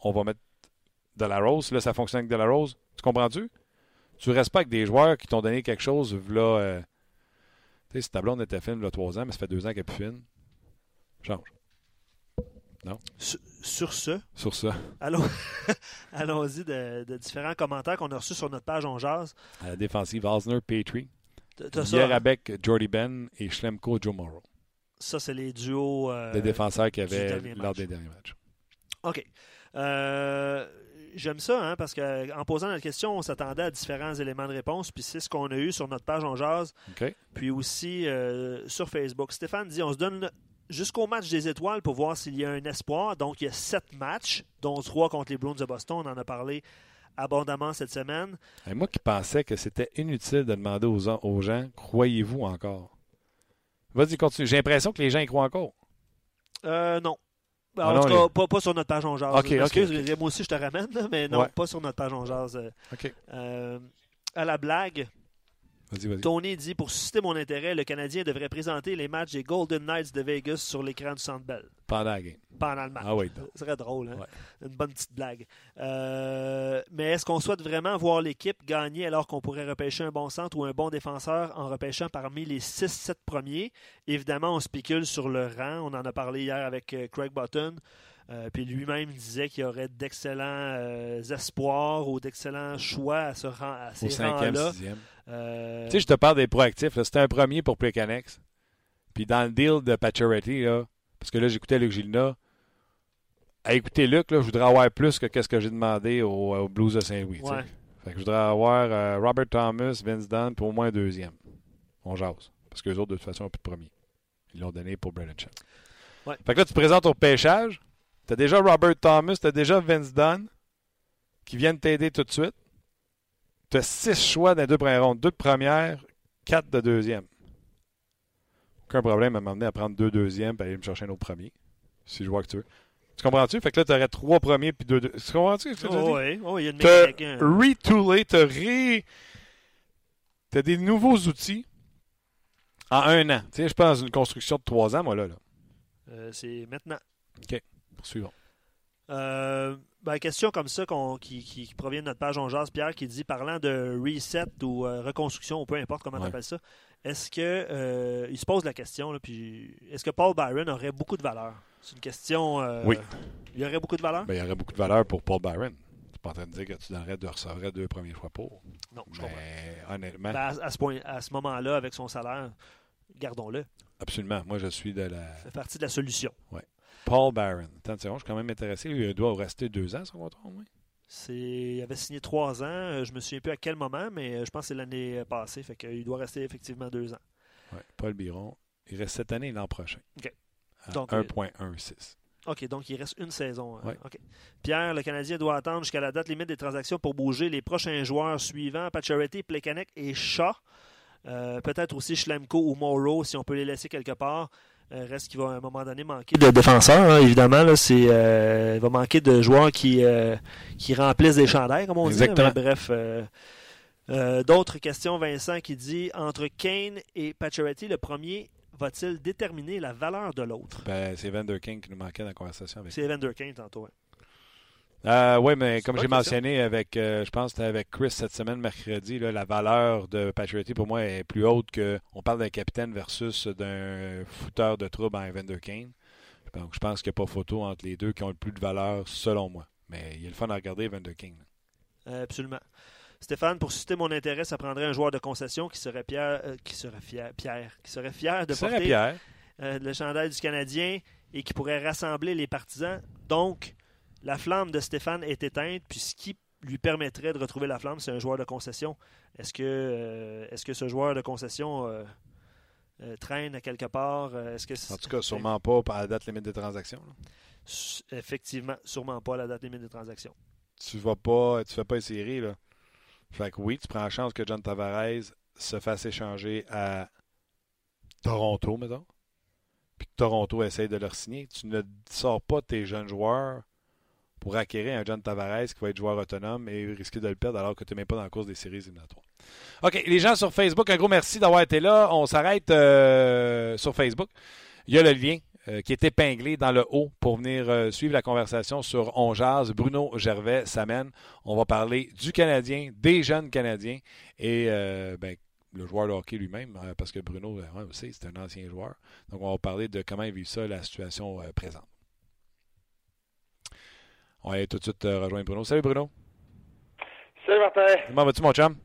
On va mettre de la rose. Là, ça fonctionne avec de la rose. Tu comprends-tu? Tu restes pas avec des joueurs qui t'ont donné quelque chose. Là, euh, tu sais, ce tableau, on était fine il y a 3 ans, mais ça fait 2 ans qu'elle est plus fine. Change. Sur, sur ce, Sur ça, allons- allons-y de, de différents commentaires qu'on a reçus sur notre page On Jase. à la défensive, Osner, Petrie. Hein? avec Jordy Ben et Schlemko, Joe Morrow. Ça, c'est les duos. euh, les défenseurs qu'il y avait lors match. des derniers matchs. OK. Euh, J'aime ça, hein, parce qu'en posant notre question, on s'attendait à différents éléments de réponse, puis c'est ce qu'on a eu sur notre page On Jase, OK? puis aussi euh, sur Facebook. Stéphane dit on se donne jusqu'au match des étoiles pour voir s'il y a un espoir. Donc, il y a sept matchs, dont trois contre les Bruins de Boston. On en a parlé abondamment cette semaine. Et moi qui pensais que c'était inutile de demander aux, aux gens, croyez-vous encore? Vas-y, continue. J'ai l'impression que les gens y croient encore. Euh, non. Ah en non, tout cas, les- pas, pas sur notre page On Jase. Ok, ok, Excuse, ok. moi aussi, je te ramène, mais non, Ouais. pas sur notre page On Jase. Euh, OK. euh, à la blague, Vas-y, vas-y. Tony dit Pour susciter mon intérêt, le Canadien devrait présenter les matchs des Golden Knights de Vegas sur l'écran du Centre Bell Pendant la game. pendant le match. Ah oui. Ce serait drôle, hein? Ouais. Une bonne petite blague. Euh, mais est-ce qu'on souhaite vraiment voir l'équipe gagner alors qu'on pourrait repêcher un bon centre ou un bon défenseur en repêchant parmi les 6-7 premiers? Évidemment, on spécule sur le rang. On en a parlé hier avec euh, Craig Button. Euh, puis lui-même disait qu'il y aurait d'excellents euh, espoirs ou d'excellents choix à, ce rang, à Au ces cinquième, rangs-là. sixième. Euh, Tu sais, je te parle des proactifs. là. C'était un premier pour Plekanex. Puis dans le deal de Pacioretty, là, parce que là, j'écoutais Luc Gilna. À écouter Luc, là, je voudrais avoir plus que ce que j'ai demandé aux, aux Blues de Saint-Louis. tu sais. ouais. Fait que je voudrais avoir euh, Robert Thomas, Vince Dunn, puis au moins un deuxième. On jase. Parce que les autres, de toute façon, n'ont plus de premier. Ils l'ont donné pour Brennan Shaw. Ouais. Fait que là, tu te présentes au pêchage. Tu as déjà Robert Thomas, tu as déjà Vince Dunn qui viennent t'aider tout de suite. Tu as six choix dans les deux premières rondes. Deux de première, quatre de deuxième. Aucun problème à m'emmener à prendre deux deuxièmes et aller me chercher un autre premier. Si je vois que tu veux. Tu comprends-tu? Fait que là, tu aurais trois premiers puis deux. deux... Tu comprends-tu ce que je veux dire? Oh, ouais. Oh, il y a une T'as mécanique. hein. retoolé, t'as ré... T'as des nouveaux outils en un an. Tu sais, je pense une construction de trois ans, moi, là. là. Euh, C'est maintenant. Poursuivons. Euh, ben, question comme ça qui, qui- qui provient de notre page On Jase, Pierre, qui dit parlant de reset ou euh, reconstruction, ou peu importe comment Ouais. on appelle ça, est-ce que euh, il se pose la question, là, puis est-ce que Paul Byron aurait beaucoup de valeur? C'est une question. Oui. Il y aurait beaucoup de valeur? Ben, il y aurait beaucoup de valeur pour Paul Byron. Tu pas en train de dire que tu donnerais de recevoir deux premiers choix pour. Non, je comprends. Honnêtement, Ben, à, à ce point, à ce moment-là, avec son salaire, gardons-le. absolument. Moi, je suis de la. Ça fait partie de la solution. Paul une seconde, je suis quand même intéressé. Il doit rester deux ans, son contrat. C'est, il avait signé trois ans. euh, Je me souviens plus à quel moment, mais euh, je pense que c'est l'année passée. Fait qu'il doit rester effectivement deux ans. Ouais. Paul Biron. Il reste cette année et l'an prochain. OK. À Donc, euh, 1.16. OK, donc il reste une saison. hein. Ouais. Pierre, le Canadien doit attendre jusqu'à la date limite des transactions pour bouger les prochains joueurs suivants Pacioretty, Plekanec et Shaw. Euh, Peut-être aussi Schlemko ou Morrow si on peut les laisser quelque part. Euh, reste qu'il va à un moment donné manquer de défenseurs, hein, évidemment. Là, c'est, euh, il va manquer de joueurs qui, euh, qui remplissent des chandails, comme on Exactement. dit. Mais bref. euh, euh, D'autres questions, Vincent, qui dit entre Kane et Pacioretty, le premier va-t-il déterminer la valeur de l'autre? Ben, c'est Vander King qui nous manquait dans la conversation avec C'est Evander Kane tantôt. hein. Euh, oui, mais comme j'ai mentionné avec, euh, je pense avec Chris cette semaine, mercredi, là, la valeur de Patriotty pour moi est plus haute que. On parle d'un capitaine versus d'un fouteur de trouble en Evander Kane. Donc, je pense qu'il n'y a pas photo entre les deux qui ont le plus de valeur, selon moi. Mais il est le fun à regarder, Evander là. Euh, absolument. Stéphane, pour susciter mon intérêt, ça prendrait un joueur de concession qui serait Pierre, euh, qui serait fier, Pierre, qui serait fier de porter Pierre. le chandail du Canadien et qui pourrait rassembler les partisans. Donc, la flamme de Stéphane est éteinte, puis ce qui lui permettrait de retrouver la flamme, c'est un joueur de concession. Est-ce que, euh, est-ce que ce joueur de concession euh, traîne à quelque part? Est-ce que en tout cas, sûrement pas à la date limite des transactions. Effectivement, sûrement pas à la date limite des transactions. Tu vas pas, tu fais pas série, là. Fait que oui, tu prends la chance que John Tavares se fasse échanger à Toronto, mettons. Puis que Toronto essaye de leur signer. Tu ne sors pas tes jeunes joueurs pour acquérir un John Tavares qui va être joueur autonome et risquer de le perdre alors que tu n'es même pas dans la course des séries éliminatoires. OK, les gens sur Facebook, un gros merci d'avoir été là. On s'arrête euh, sur Facebook. Il y a le lien euh, qui est épinglé dans le haut pour venir euh, suivre la conversation sur On Bruno Gervais s'amène. On va parler du Canadien, des jeunes Canadiens et ben, le joueur de hockey lui-même, parce que Bruno aussi, c'est un ancien joueur. Donc, on va parler de comment il vit ça, la situation présente. On va aller tout de suite rejoindre Bruno. Salut Bruno. Salut Martin. Comment vas-tu, mon chum?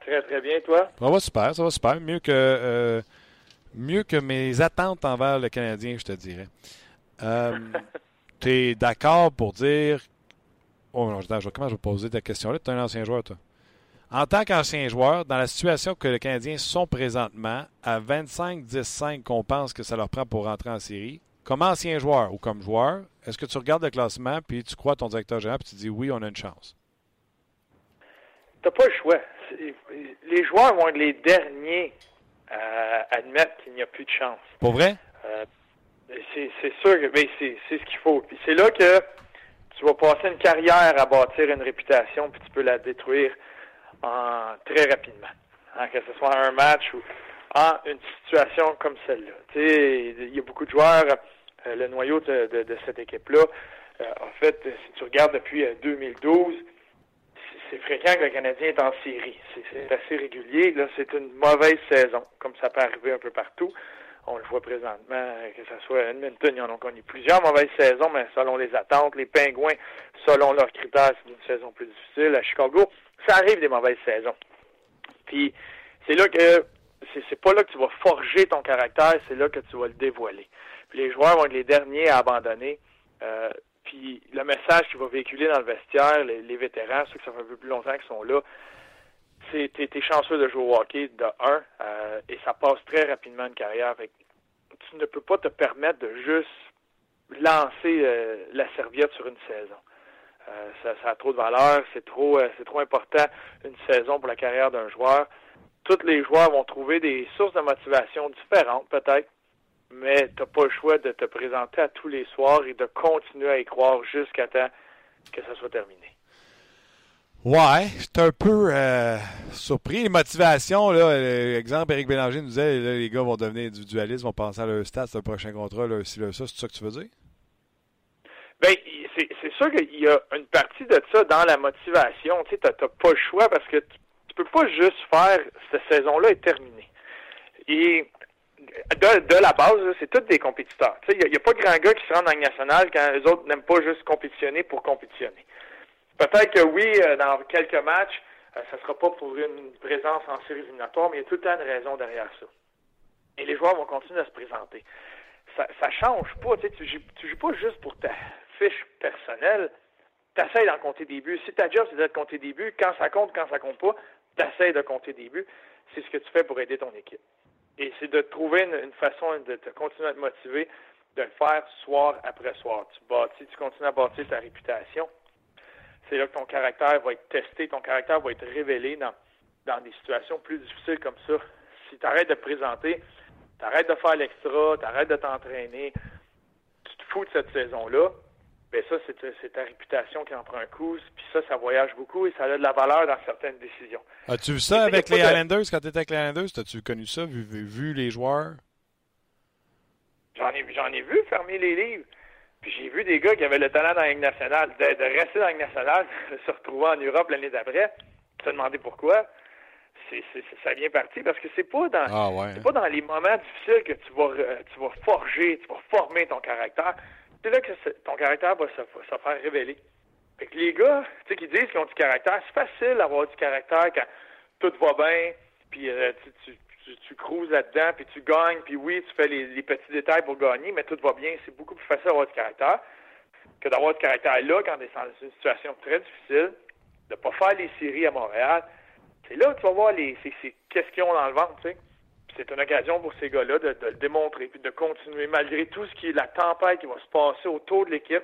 Très, très bien, toi? Ça va super, ça va super. Mieux que mieux que mes attentes envers le Canadien, je te dirais. Euh, tu es d'accord pour dire. Oh non, comment je vais poser ta question-là? Tu es un ancien joueur, toi. En tant qu'ancien joueur, dans la situation que les Canadiens sont présentement, à 25-10-5 qu'on pense que ça leur prend pour rentrer en série, comme ancien joueur ou comme joueur, est-ce que tu regardes le classement puis tu crois à ton directeur général et tu dis oui, on a une chance? Tu n'as pas le choix. Les joueurs vont être les derniers à admettre qu'il n'y a plus de chance. Pour vrai? Euh, c'est sûr que c'est ce qu'il faut. Puis c'est là que tu vas passer une carrière à bâtir une réputation, puis tu peux la détruire en très rapidement. Hein, que ce soit un match ou en une situation comme celle-là. Il y a beaucoup de joueurs, euh, le noyau de, de, cette équipe-là. Euh, en fait, si tu regardes depuis 2012, c'est fréquent que le Canadien est en série. C'est assez régulier. Là, c'est une mauvaise saison, comme ça peut arriver un peu partout. On le voit présentement, que ce soit à Edmonton, ils en ont connu plusieurs mauvaises saisons, mais selon les attentes, les Pingouins, selon leurs critères, c'est une saison plus difficile. À Chicago, ça arrive des mauvaises saisons. Puis c'est là que c'est pas là que tu vas forger ton caractère, c'est là que tu vas le dévoiler. Puis les joueurs vont être les derniers à abandonner. Euh, puis le message qui va véhiculer dans le vestiaire, les, vétérans, ceux qui ça fait un peu plus longtemps qu'ils sont là, c'est t'es, es chanceux de jouer au hockey de un, euh, et ça passe très rapidement une carrière. tu ne peux pas te permettre de juste lancer euh, la serviette sur une saison. Euh, ça, ça, a trop de valeur, c'est trop, c'est trop important une saison pour la carrière d'un joueur. Tous les joueurs vont trouver des sources de motivation différentes, peut-être mais tu n'as pas le choix de te présenter à tous les soirs et de continuer à y croire jusqu'à temps que ça soit terminé. Ouais, j'étais un peu euh, surpris. Les motivations, là, euh, exemple, Éric Bélanger nous disait les gars vont devenir individualistes, vont penser à leur stats, le prochain contrat, là, si, là, ça, c'est ça que tu veux dire? Bien, c'est sûr qu'il y a une partie de ça dans la motivation. Tu sais, n'as pas le choix parce que tu peux pas juste faire cette saison-là est terminée. Et de, la base, c'est tous des compétiteurs. Il n'y a, pas grand gars qui se dans la nationale quand les autres n'aiment pas juste compétitionner pour compétitionner. Peut-être que oui, euh, dans quelques matchs, euh, ça ne sera pas pour une présence en série éliminatoire, mais il y a tout le temps une raison derrière ça. Et les joueurs vont continuer à se présenter. Ça ne change pas. Tu ne joues, pas juste pour ta fiche personnelle. Tu essaies d'en compter des buts. Si ta job, c'est de compter des buts, quand ça compte, quand ça compte pas, tu essaies de compter des buts. C'est ce que tu fais pour aider ton équipe. Et c'est de trouver une, façon de te continuer à te motiver, de le faire soir après soir. Tu tu continues à bâtir ta réputation. C'est là que ton caractère va être testé, ton caractère va être révélé dans, dans des situations plus difficiles comme ça. Si tu arrêtes de te présenter, tu arrêtes de faire l'extra, tu arrêtes de t'entraîner, tu te fous de cette saison-là, ben ça, c'est ta réputation qui en prend un coup. Puis ça, ça voyage beaucoup et ça a de la valeur dans certaines décisions. As-tu vu ça avec les Islanders quand tu étais avec les Islanders? As-tu connu ça, vu, vu, les joueurs? J'en ai, j'en ai vu fermer les livres. Puis j'ai vu des gars qui avaient le talent dans la Ligue nationale, de, rester dans la Ligue nationale, de se retrouver en Europe l'année d'après. Tu te demander pourquoi. C'est, ça vient parti parce que c'est pas dans ah c'est pas dans les moments difficiles que tu vas tu vas forger, tu vas former ton caractère c'est là que ton caractère va se, faire révéler. Fait que les gars, tu sais, qui disent qu'ils ont du caractère, c'est facile d'avoir du caractère quand tout va bien, puis euh, tu, tu, là-dedans, puis tu gagnes, puis oui, tu fais les, petits détails pour gagner, mais tout va bien. C'est beaucoup plus facile d'avoir du caractère que d'avoir du caractère là quand tu es dans une situation très difficile, de pas faire les séries à Montréal. C'est là que tu vas voir les, qu'est-ce qu'ils ont dans le ventre, tu sais. C'est une occasion pour ces gars-là de, le démontrer, puis de continuer, malgré tout ce qui est la tempête qui va se passer autour de l'équipe,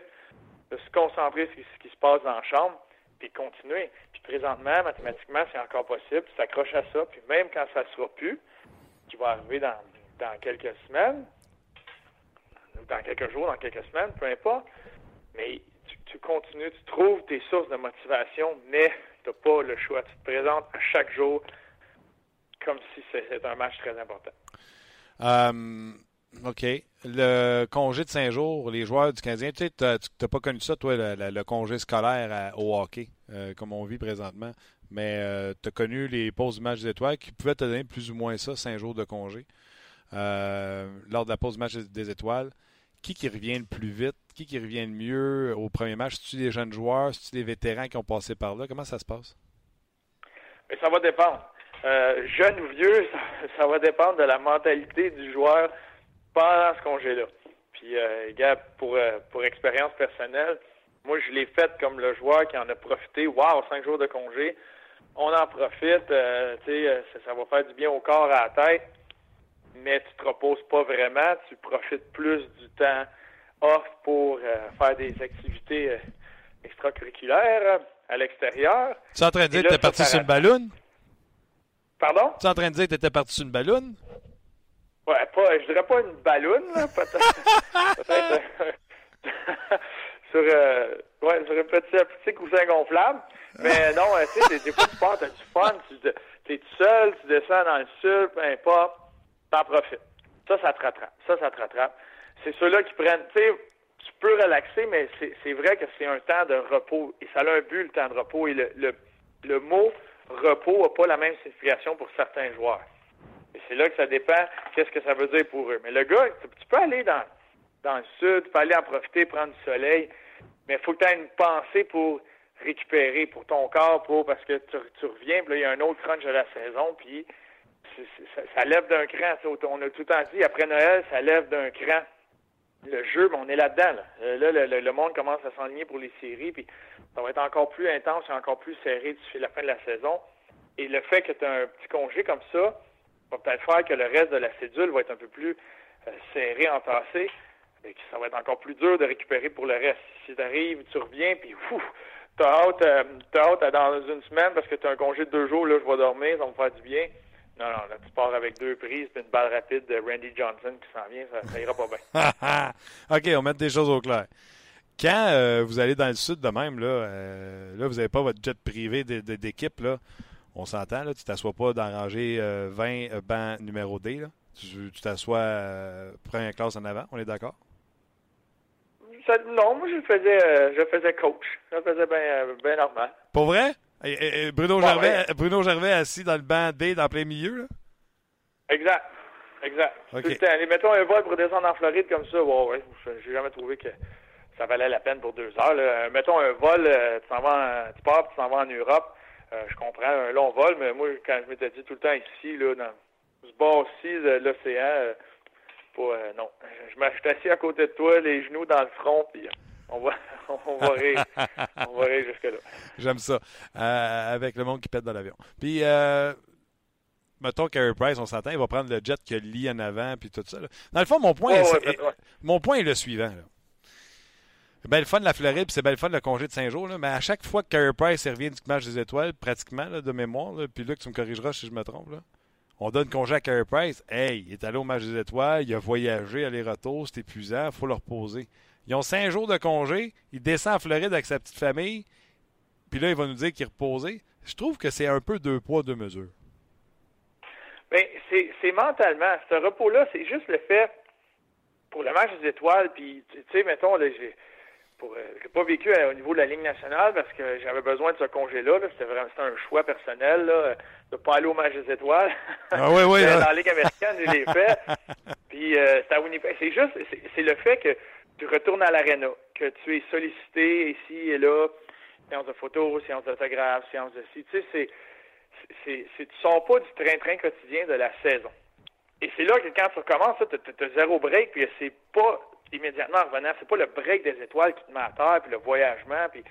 de se concentrer sur ce qui se passe dans la chambre, puis continuer. Puis présentement, mathématiquement, c'est encore possible. Tu t'accroches à ça, puis même quand ça ne sera plus, qui va arriver dans, dans quelques semaines, dans quelques jours, dans quelques semaines, peu importe, mais tu, tu continues, tu trouves tes sources de motivation, mais tu n'as pas le choix. Tu te présentes à chaque jour comme si c'était un match très important. Euh, OK. Le congé de Saint-Jour, les joueurs du Canadien, tu n'as pas connu ça, toi, le, congé scolaire au hockey, euh, comme on vit présentement. Mais euh, tu as connu les pauses du match des étoiles qui pouvaient te donner plus ou moins ça, cinq jours de congé. lors de la pause du match des étoiles, qui qui revient le plus vite? Qui qui revient le mieux au premier match? C'est-tu des jeunes joueurs? C'est-tu des vétérans qui ont passé par là? Comment ça se passe? Mais ça va dépendre. Euh, jeune ou vieux, ça, va dépendre de la mentalité du joueur pendant ce congé-là. Puis, euh, gars, pour, euh, pour expérience personnelle, moi, je l'ai fait comme le joueur qui en a profité. Wow, cinq jours de congé. On en profite. Euh, tu sais, ça, ça, va faire du bien au corps, à la tête. Mais tu te reposes pas vraiment. Tu profites plus du temps off pour faire des activités extracurriculaires à l'extérieur. Tu es en train de dire que tu es parti sur le ballon? Pardon? Tu es en train de dire que tu étais parti sur une ballonne? Ouais, pas, je dirais pas une ballonne, peut-être. peut-être euh, sur, euh, ouais, sur un petit, petit coussin gonflable. Mais non, euh, tu sais, des fois, tu pars, t'as du fun, tu es tout seul, tu descends dans le sud, peu importe, t'en profites. Ça, ça te rattrape. Ça, ça te rattrape. C'est ceux-là qui prennent, tu sais, tu peux relaxer, mais c'est vrai que c'est un temps de repos. Et ça a un but, le temps de repos. Et le, le, le mot repos n'a pas la même signification pour certains joueurs. Et c'est là que ça dépend qu'est-ce que ça veut dire pour eux. Mais le gars, tu peux aller dans, dans le sud, tu peux aller en profiter, prendre du soleil, mais il faut que tu aies une pensée pour récupérer pour ton corps, pour parce que tu, reviens, puis là, il y a un autre crunch de la saison, puis ça, lève d'un cran. On a tout le temps dit, après Noël, ça lève d'un cran. Le jeu, on est là-dedans. Là, là le, le, monde commence à s'enligner pour les séries, puis ça va être encore plus intense et encore plus serré d'ici la fin de la saison. Et le fait que tu as un petit congé comme ça va peut-être faire que le reste de la cédule va être un peu plus euh, serré, entassé, et que ça va être encore plus dur de récupérer pour le reste. Si tu arrives, tu reviens, puis tu as hâte, euh, hâte à dans une semaine parce que tu as un congé de deux jours, là, je vais dormir, ça va me faire du bien. Non, non, là, tu pars avec deux prises et une balle rapide de Randy Johnson qui s'en vient, ça, ça ira pas bien. OK, on met des choses au clair. Quand euh, vous allez dans le sud de même, là, euh, là vous n'avez pas votre jet privé d'équipe, là, on s'entend, là, tu t'assois pas dans rangée 20 euh, banc numéro D. Là. Tu t'assois première classe en avant, on est d'accord? non, moi je faisais je faisais coach. Je faisais bien normal. Pour vrai? Bruno, Gervais, Bruno Gervais assis dans le banc D dans plein milieu? Là? Exact. Exact. Allez, mettons un vol pour descendre en Floride comme ça. Ouais, ouais. J'ai jamais trouvé que ça valait la peine pour deux heures. Là. Mettons un vol, euh, tu, vas tu pars, tu t'en vas en Europe. Euh, je comprends un long vol, mais moi, quand je m'étais dit tout le temps ici, là, dans ce bas-ci de l'océan, euh, non. Je m'achète assis à côté de toi, les genoux dans le front, puis on va, on va rire. on va rire jusque-là. J'aime ça. avec le monde qui pète dans l'avion. Puis, mettons qu'Harry Price, on s'entend, il va prendre le jet que lit en avant, puis tout ça. Dans le fond, mon point, est, mon point est le suivant. Là. C'est bien le fun de la Floride, puis c'est bien le fun le congé de Saint-Jours, mais à chaque fois que Carey Price revient du match des étoiles, pratiquement, de mémoire, puis là, tu me corrigeras si je me trompe, on donne congé à Carey Price. Hey, il est allé au match des étoiles, il a voyagé, aller-retour, c'est épuisant, il faut le reposer. Ils ont cinq jours de congé, il descend en Floride avec sa petite famille, puis là, il va nous dire qu'il est reposé. Je trouve que c'est un peu deux poids, deux mesures. Bien, c'est mentalement. Ce repos-là, c'est juste le fait, pour le match des étoiles, puis, tu sais, mettons, là, j'ai pour euh, j'ai pas vécu euh, au niveau de la Ligue nationale parce que j'avais besoin de ce congé-là. C'était vraiment un choix personnel là, de pas aller au match des étoiles. Ah oui, oui. Dans la Ligue américaine, je l'ai fait. Puis euh, c'est à Winnipeg. C'est juste c'est le fait que tu retournes à l'aréna, que tu es sollicité ici et là, séance de photos, séance d'autographe, séance de ci. Tu sais, c'est c'est, tu sors pas du train-train quotidien de la saison. Et c'est là que quand tu recommences, tu as zéro break, puis c'est pas immédiatement en revenant. C'est pas le break des étoiles qui te met à terre, puis le voyagement, puis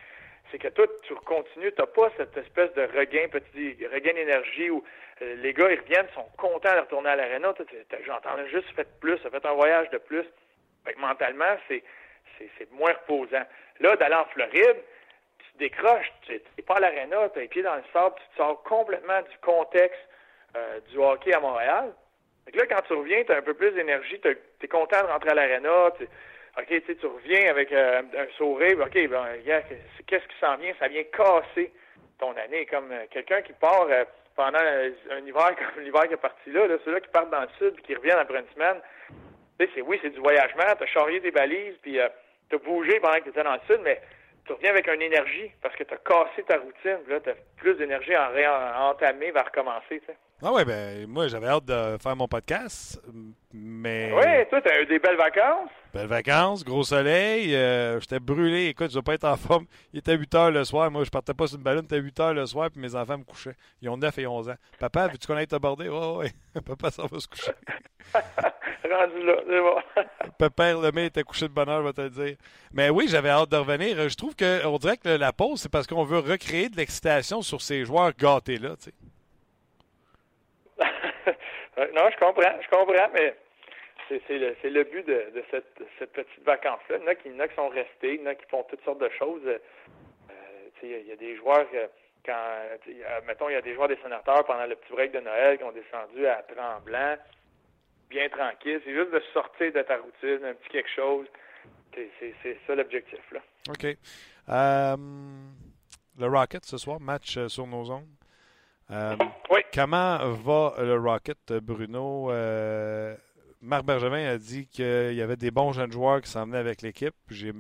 c'est que toi, tu continues, tu n'as pas cette espèce de regain, petit regain d'énergie où euh, les gars, ils reviennent, sont contents de retourner à l'aréna. J'entends juste fait plus, fait un voyage de plus. Fait mentalement, c'est, c'est, moins reposant. Là, d'aller en Floride, tu décroches, tu n'es pas à l'aréna, tu as les pieds dans le sable, tu te sors complètement du contexte euh, du hockey à Montréal. Fait là, quand tu reviens, tu as un peu plus d'énergie, tu es content de rentrer à l'aréna, OK, tu, reviens avec euh, un sourire, OK, ben, qu'est-ce qui s'en vient? Ça vient casser ton année. Comme euh, quelqu'un qui part euh, pendant un hiver comme l'hiver qui est parti là, là ceux-là qui partent dans le sud et qui reviennent après une semaine, c'est, oui, c'est du voyagement, tu as charrié tes balises, puis tu as bougé pendant que tu étais dans le sud, mais tu reviens avec une énergie parce que tu as cassé ta routine, là, tu as plus d'énergie à, en, entamer, va recommencer, tu sais. Ah ouais, ben moi j'avais hâte de faire mon podcast, mais... Oui, toi, t'as eu des belles vacances? Belles vacances, gros soleil, euh, j'étais brûlé, écoute, je vais pas être en forme. Il était 8 heures le soir, moi je partais pas sur une ballon, il était 8 heures le soir, puis mes enfants me couchaient. Ils ont 9 et 11 ans. Papa, veux-tu qu'on aille t'aborder? Oh, ouais, papa ça va se coucher. Rendu là, c'est bon. Papa le mien était couché de bonheur, je vais te le dire. Mais oui, j'avais hâte de revenir. Je trouve qu'on dirait que la pause, c'est parce qu'on veut recréer de l'excitation sur ces joueurs gâtés-là, tu sais. Non, je comprends, je comprends, mais c'est le, le, but de, cette, petite vacance-là. Il y en a qui, sont restés, il y en a qui font toutes sortes de choses. Euh, il y, a des joueurs, quand, mettons, il y a des joueurs des sénateurs pendant le petit break de Noël qui ont descendu à Tremblant, bien tranquille. C'est juste de sortir de ta routine, un petit quelque chose. C'est ça l'objectif. là. OK. Euh, le Rocket ce soir, match euh, sur nos ondes. Euh, oui. Comment va le Rocket, Bruno? Euh, Marc Bergevin a dit qu'il y avait des bons jeunes joueurs qui s'en venaient avec l'équipe. J'ai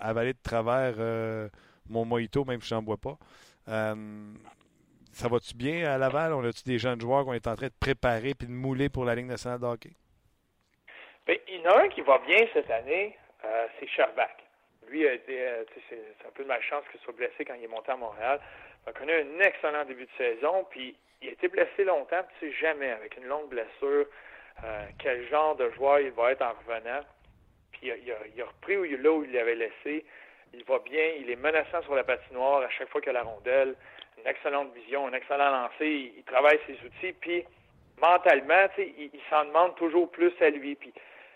avalé de travers euh, mon mojito, même si je n'en bois pas. ça va-tu bien à Laval? On a-tu des jeunes joueurs qu'on est en train de préparer et de mouler pour la Ligue nationale de hockey? Bien, il y en a un qui va bien cette année, c'est Sherbach. Lui, a été, c'est un peu de malchance qu'il soit blessé quand il est monté à Montréal. Il a connu un excellent début de saison, puis il a été blessé longtemps, tu sais jamais, avec une longue blessure, euh, quel genre de joueur il va être en revenant. Puis il a, il a, repris là où il l'avait laissé. Il va bien, il est menaçant sur la patinoire à chaque fois qu'il a la rondelle. Une excellente vision, un excellent lancer. Il, travaille ses outils, puis mentalement, tu sais, il, il s'en demande toujours plus à lui. Puis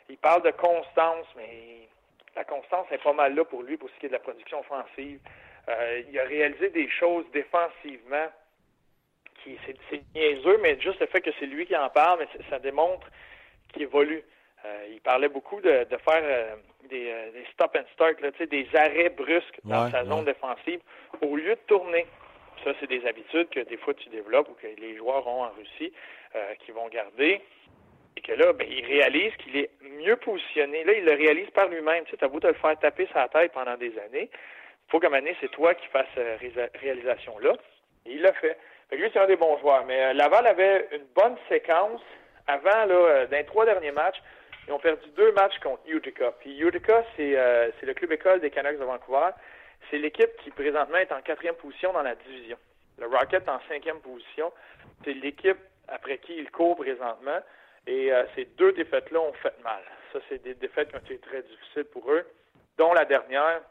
il parle de constance, mais la constance est pas mal là pour lui pour ce qui est de la production offensive. Euh, il a réalisé des choses défensivement qui c'est niaiseux, mais juste le fait que c'est lui qui en parle, mais ça démontre qu'il évolue. Euh, il parlait beaucoup de, faire euh, des, stop and start, là, des arrêts brusques dans sa zone défensive au lieu de tourner. Ça, c'est des habitudes que des fois tu développes ou que les joueurs ont en Russie, qui vont garder. Et que là, ben, il réalise qu'il est mieux positionné. Là, il le réalise par lui-même. Tu sais, as beau te le faire taper sa tête pendant des années faut qu'à un c'est toi qui fasses cette réalisation-là. Et il l'a fait. fait lui, c'est un des bons joueurs. Mais euh, Laval avait une bonne séquence avant, là, euh, dans les trois derniers matchs. Ils ont perdu deux matchs contre Utica. Puis Utica, euh, c'est le club école des Canucks de Vancouver. C'est l'équipe qui présentement est en quatrième position dans la division. Le Rocket en cinquième position. C'est l'équipe après qui il court présentement. Et ces deux défaites-là ont fait mal. Ça, c'est des défaites qui ont été très difficiles pour eux, dont la dernière,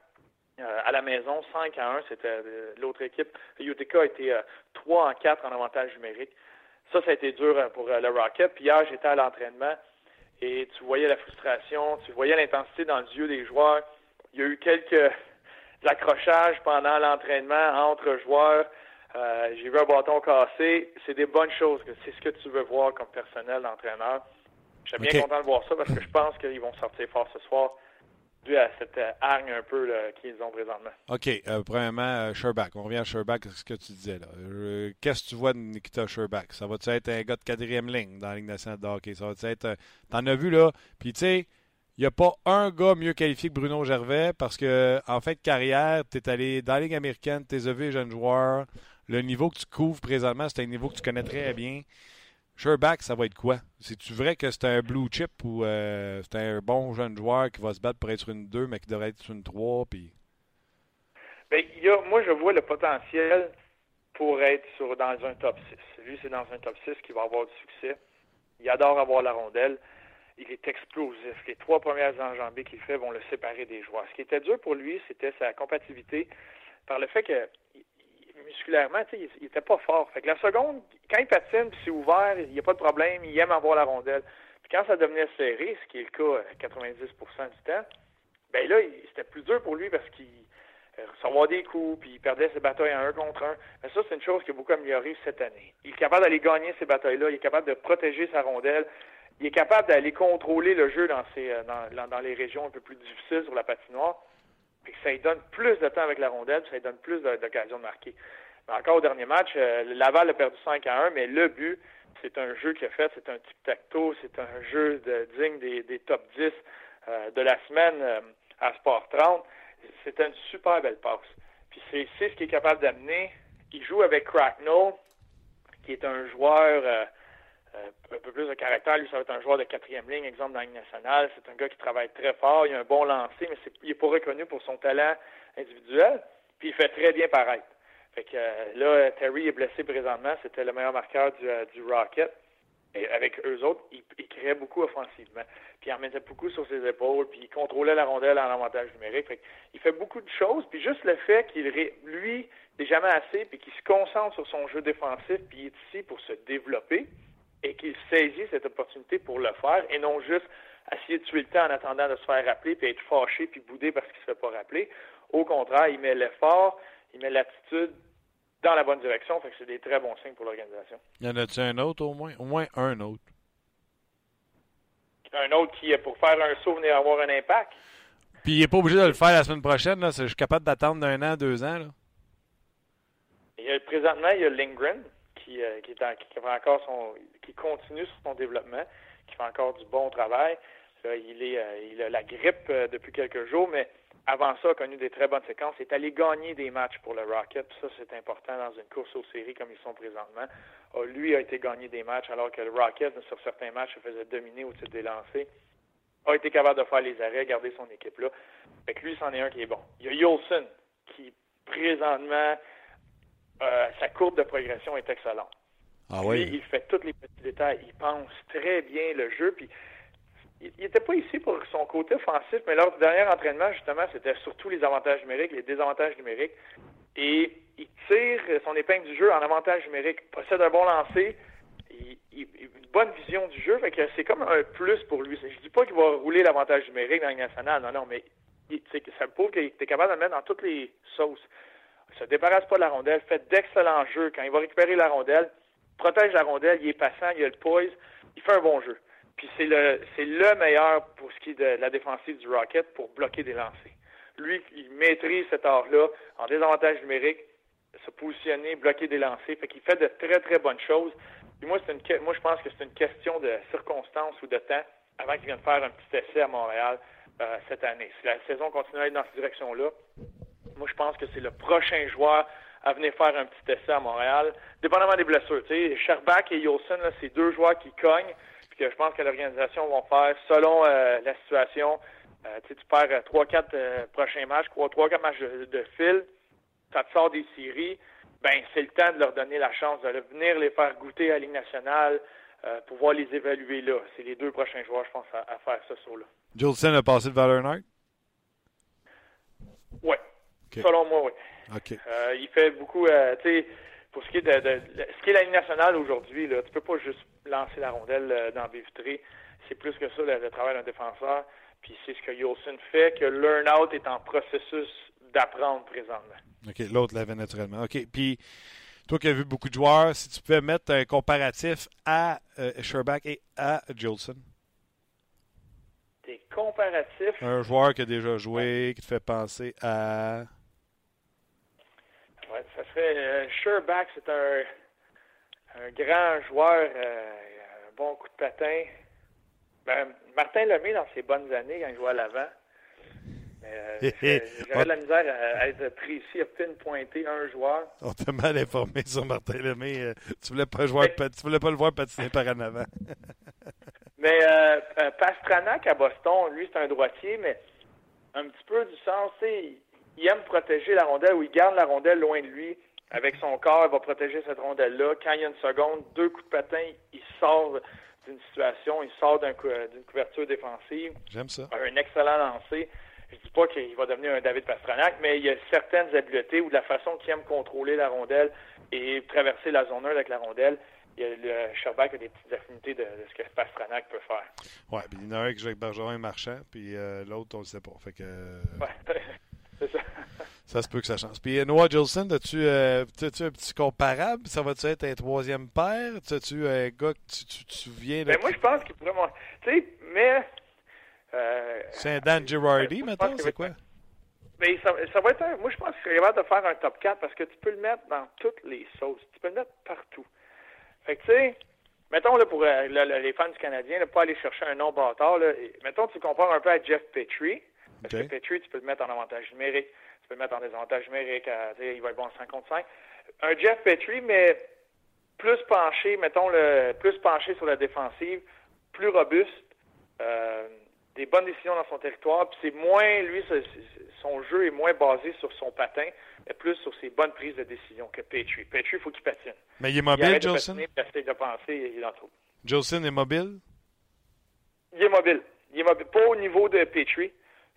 euh, à la maison, 5 à 1, c'était euh, l'autre équipe. Utica a été 3 euh, en 4 en avantage numérique. Ça, ça a été dur pour le Rocket. Puis hier, j'étais à l'entraînement et tu voyais la frustration, tu voyais l'intensité dans les yeux des joueurs. Il y a eu quelques accrochages pendant l'entraînement entre joueurs. J'ai vu un bâton cassé. C'est des bonnes choses. C'est ce que tu veux voir comme personnel d'entraîneur. Je suis bien content de voir ça parce que je pense qu'ils vont sortir fort ce soir à cette euh, hargne un peu qu'ils ont présentement. OK. Euh, premièrement, euh, Sherbach. On revient à Sherbach, ce que tu disais. là. Qu'est-ce que tu vois de Nikita Sherbach? Ça va-tu être un gars de quatrième ligne dans la Ligue nationale de hockey? Ça va être... T'en as vu, là? Puis, tu sais, il n'y a pas un gars mieux qualifié que Bruno Gervais parce que en fait carrière, tu es allé dans la Ligue américaine, tu es vu jeune joueur. Le niveau que tu couvres présentement, c'est un niveau que tu connais très bien. Sherback, ça va être quoi? C'est-tu vrai que c'est un blue chip ou euh, c'est un bon jeune joueur qui va se battre pour être une 2, mais qui devrait être une 3? Puis... Bien, moi, je vois le potentiel pour être sur, dans un top 6. Lui, c'est dans un top 6 qui va avoir du succès. Il adore avoir la rondelle. Il est explosif. Les trois premières enjambées qu'il fait vont le séparer des joueurs. Ce qui était dur pour lui, c'était sa compatibilité par le fait que musculairement, il, il était pas fort. Fait que la seconde, quand il patine, puis c'est ouvert, il n'y a pas de problème, il aime avoir la rondelle. Puis quand ça devenait serré, ce qui est le cas à 90% du temps, ben là, c'était plus dur pour lui parce qu'il euh, recevoir des coups, puis il perdait ses batailles en un contre un. Mais ça, c'est une chose qui a beaucoup amélioré cette année. Il est capable d'aller gagner ces batailles-là, il est capable de protéger sa rondelle, il est capable d'aller contrôler le jeu dans, ses, euh, dans, dans, les régions un peu plus difficiles sur la patinoire. Puis ça lui donne plus de temps avec la rondelle, puis ça lui donne plus d'occasions de marquer. Mais encore au dernier match, euh, Laval a perdu 5 à 1, mais le but, c'est un jeu qu'il a fait, c'est un tic-tac-toe, c'est un jeu de, digne des, des top 10 de la semaine à Sport 30 c'est une super belle passe. Puis c'est ce qu'il est capable d'amener. Il joue avec Cracknell, qui est un joueur euh, euh, un peu plus de caractère. Lui, ça va être un joueur de quatrième ligne, exemple dans la Ligue nationale. C'est un gars qui travaille très fort. Il a un bon lancer, mais il n'est pas reconnu pour son talent individuel. Puis il fait très bien paraître. Fait que euh, là, Terry est blessé présentement. C'était le meilleur marqueur du, du Rocket. Et avec eux autres, il, il créait beaucoup offensivement puis il en mettait beaucoup sur ses épaules, puis il contrôlait la rondelle en avantage numérique. il fait beaucoup de choses, puis juste le fait qu'il, lui, n'est jamais assez, puis qu'il se concentre sur son jeu défensif, puis il est ici pour se développer, et qu'il saisit cette opportunité pour le faire, et non juste essayer de tuer le temps en attendant de se faire rappeler, puis être fâché, puis bouder parce qu'il ne se fait pas rappeler. Au contraire, il met l'effort, il met l'attitude dans la bonne direction, fait que c'est des très bons signes pour l'organisation. Y en a-tu un autre au moins? Au moins un autre un autre qui est pour faire un saut venir avoir un impact? Puis il n'est pas obligé de le faire la semaine prochaine. Là. Je suis capable d'attendre d'un an, deux ans. Là. Il présentement, il y a Lindgren qui, euh, qui, est qui, fait encore son, qui continue son développement, qui fait encore du bon travail. il, est, euh, il a la grippe euh, depuis quelques jours, mais avant ça, a connu des très bonnes séquences. Il est allé gagner des matchs pour le Rocket. Ça, c'est important dans une course aux séries comme ils sont présentement. Ah, lui a été gagné des matchs alors que le Rocket, sur certains matchs, se faisait dominer au titre des lancers. A été capable de faire les arrêts, garder son équipe là. Fait que lui, c'en est un qui est bon. Il y a Yolson qui, présentement, euh, sa courbe de progression est excellente. Ah oui? il fait tous les petits détails. Il pense très bien le jeu. Puis il n'était pas ici pour son côté offensif, mais lors du dernier entraînement, justement, c'était surtout les avantages numériques, les désavantages numériques. Et il tire son épingle du jeu en avantage numérique, possède un bon lancer, il, une bonne vision du jeu, fait que c'est comme un plus pour lui. Je dis pas qu'il va rouler l'avantage numérique dans la nationale, non, non, mais ça prouve qu'il est capable de le mettre dans toutes les sauces. Se débarrasse pas de la rondelle, fait d'excellents jeux. Quand il va récupérer la rondelle, protège la rondelle, il est passant, il a le poise, il fait un bon jeu. Puis c'est le meilleur pour ce qui est de la défensive du Rocket pour bloquer des lancers. Lui, il maîtrise cet art-là en désavantage numérique, se positionner, bloquer des lancers. Fait qu'il fait de très, très bonnes choses. moi, c'est une, moi, je pense que c'est une question de circonstances ou de temps avant qu'il vienne faire un petit essai à Montréal euh, cette année. Si la saison continue à être dans cette direction-là, moi, je pense que c'est le prochain joueur à venir faire un petit essai à Montréal, dépendamment des blessures. Tu Sherbach et Yolson, c'est deux joueurs qui cognent, puis que je pense que l'organisation va faire selon euh, la situation. Euh, tu perds 3-4 euh, prochains matchs, 3-4 matchs de fil ça te sort des séries, ben c'est le temps de leur donner la chance de venir les faire goûter à la Ligue nationale, pouvoir les évaluer là. C'est les deux prochains joueurs, je pense, à, faire ça sur là. Jolson a passé de Valor Oui. Selon moi, oui. Euh, il fait beaucoup, euh, tu sais, pour ce qui est de, ce qui est la Ligue nationale aujourd'hui, là, tu peux pas juste lancer la rondelle dans le C'est plus que ça, le, travail d'un défenseur. Puis c'est ce que Yolson fait, que Learn-out est en processus d'apprendre présentement. OK, l'autre l'avait naturellement. OK, puis toi qui as vu beaucoup de joueurs, si tu pouvais mettre un comparatif à euh, Sherbach et à Jolson. Des comparatifs? Un joueur qui a déjà joué, qui te fait penser à... Serait... Euh, Sherbach, c'est un, un grand joueur, euh, un bon coup de patin. Ben, Martin Lemay, dans ses bonnes années, quand il jouait à l'avant, euh, j'avais de la misère à, être précis, à pinpointer un joueur. On t'a mal informé sur Martin Lemay. Euh, tu voulais pas jouer, tu voulais pas le voir patiner par en avant. mais euh, Pastranac à Boston, lui, c'est un droitier, mais un petit peu du sens, il aime protéger la rondelle ou il garde la rondelle loin de lui. Avec son corps, il va protéger cette rondelle-là. Quand il y a une seconde, deux coups de patin, il sort d'une situation, il sort d'une couverture défensive. J'aime ça. Un excellent lancer. Je dis pas qu'il va devenir un David Pastranac, mais il y a certaines habiletés ou de la façon qu'il aime contrôler la rondelle et traverser la zone 1 avec la rondelle. Il y a, le Sherbach a des petites affinités de, ce que Pastranac peut faire. Ouais, puis il y en a un avec Bergeron Marchand, puis euh, l'autre, on ne le sait pas. Fait que, ouais, c'est ça. Ça se peut que ça change. Puis Noah Jolson, as-tu euh, as un petit comparable? Ça va-tu être un troisième père? As-tu un gars que tu, tu te souviens de... Ben, moi, je pense qu'il pourrait... Tu sais, mais... Euh, c'est un Dan Girardi, maintenant, c'est quoi? Mais ça, ça, va être un, moi, je pense qu'il serait capable de faire un top 4 parce que tu peux le mettre dans toutes les sauces. Tu peux le mettre partout. Fait que, tu sais, mettons, là, pour euh, les fans du Canadien, ne pas aller chercher un nom bâtard, là, mettons, tu compares un peu à Jeff Petrie. Parce que Petrie, tu peux le mettre en avantage numérique. Tu peux le mettre en désavantage numérique. À, il va être bon en 5 contre 5. Un Jeff Petrie, mais plus penché, mettons, le plus penché sur la défensive, plus robuste. Euh, des bonnes décisions dans son territoire. Puis c'est moins, lui, son jeu est moins basé sur son patin, mais plus sur ses bonnes prises de décision que Petrie. Petrie, il faut qu'il patine. Mais il est mobile, il Jolson? Il essaie de penser, il en trouve. Jolson est mobile? Il est mobile. Il est mobile. Pas au niveau de Petrie.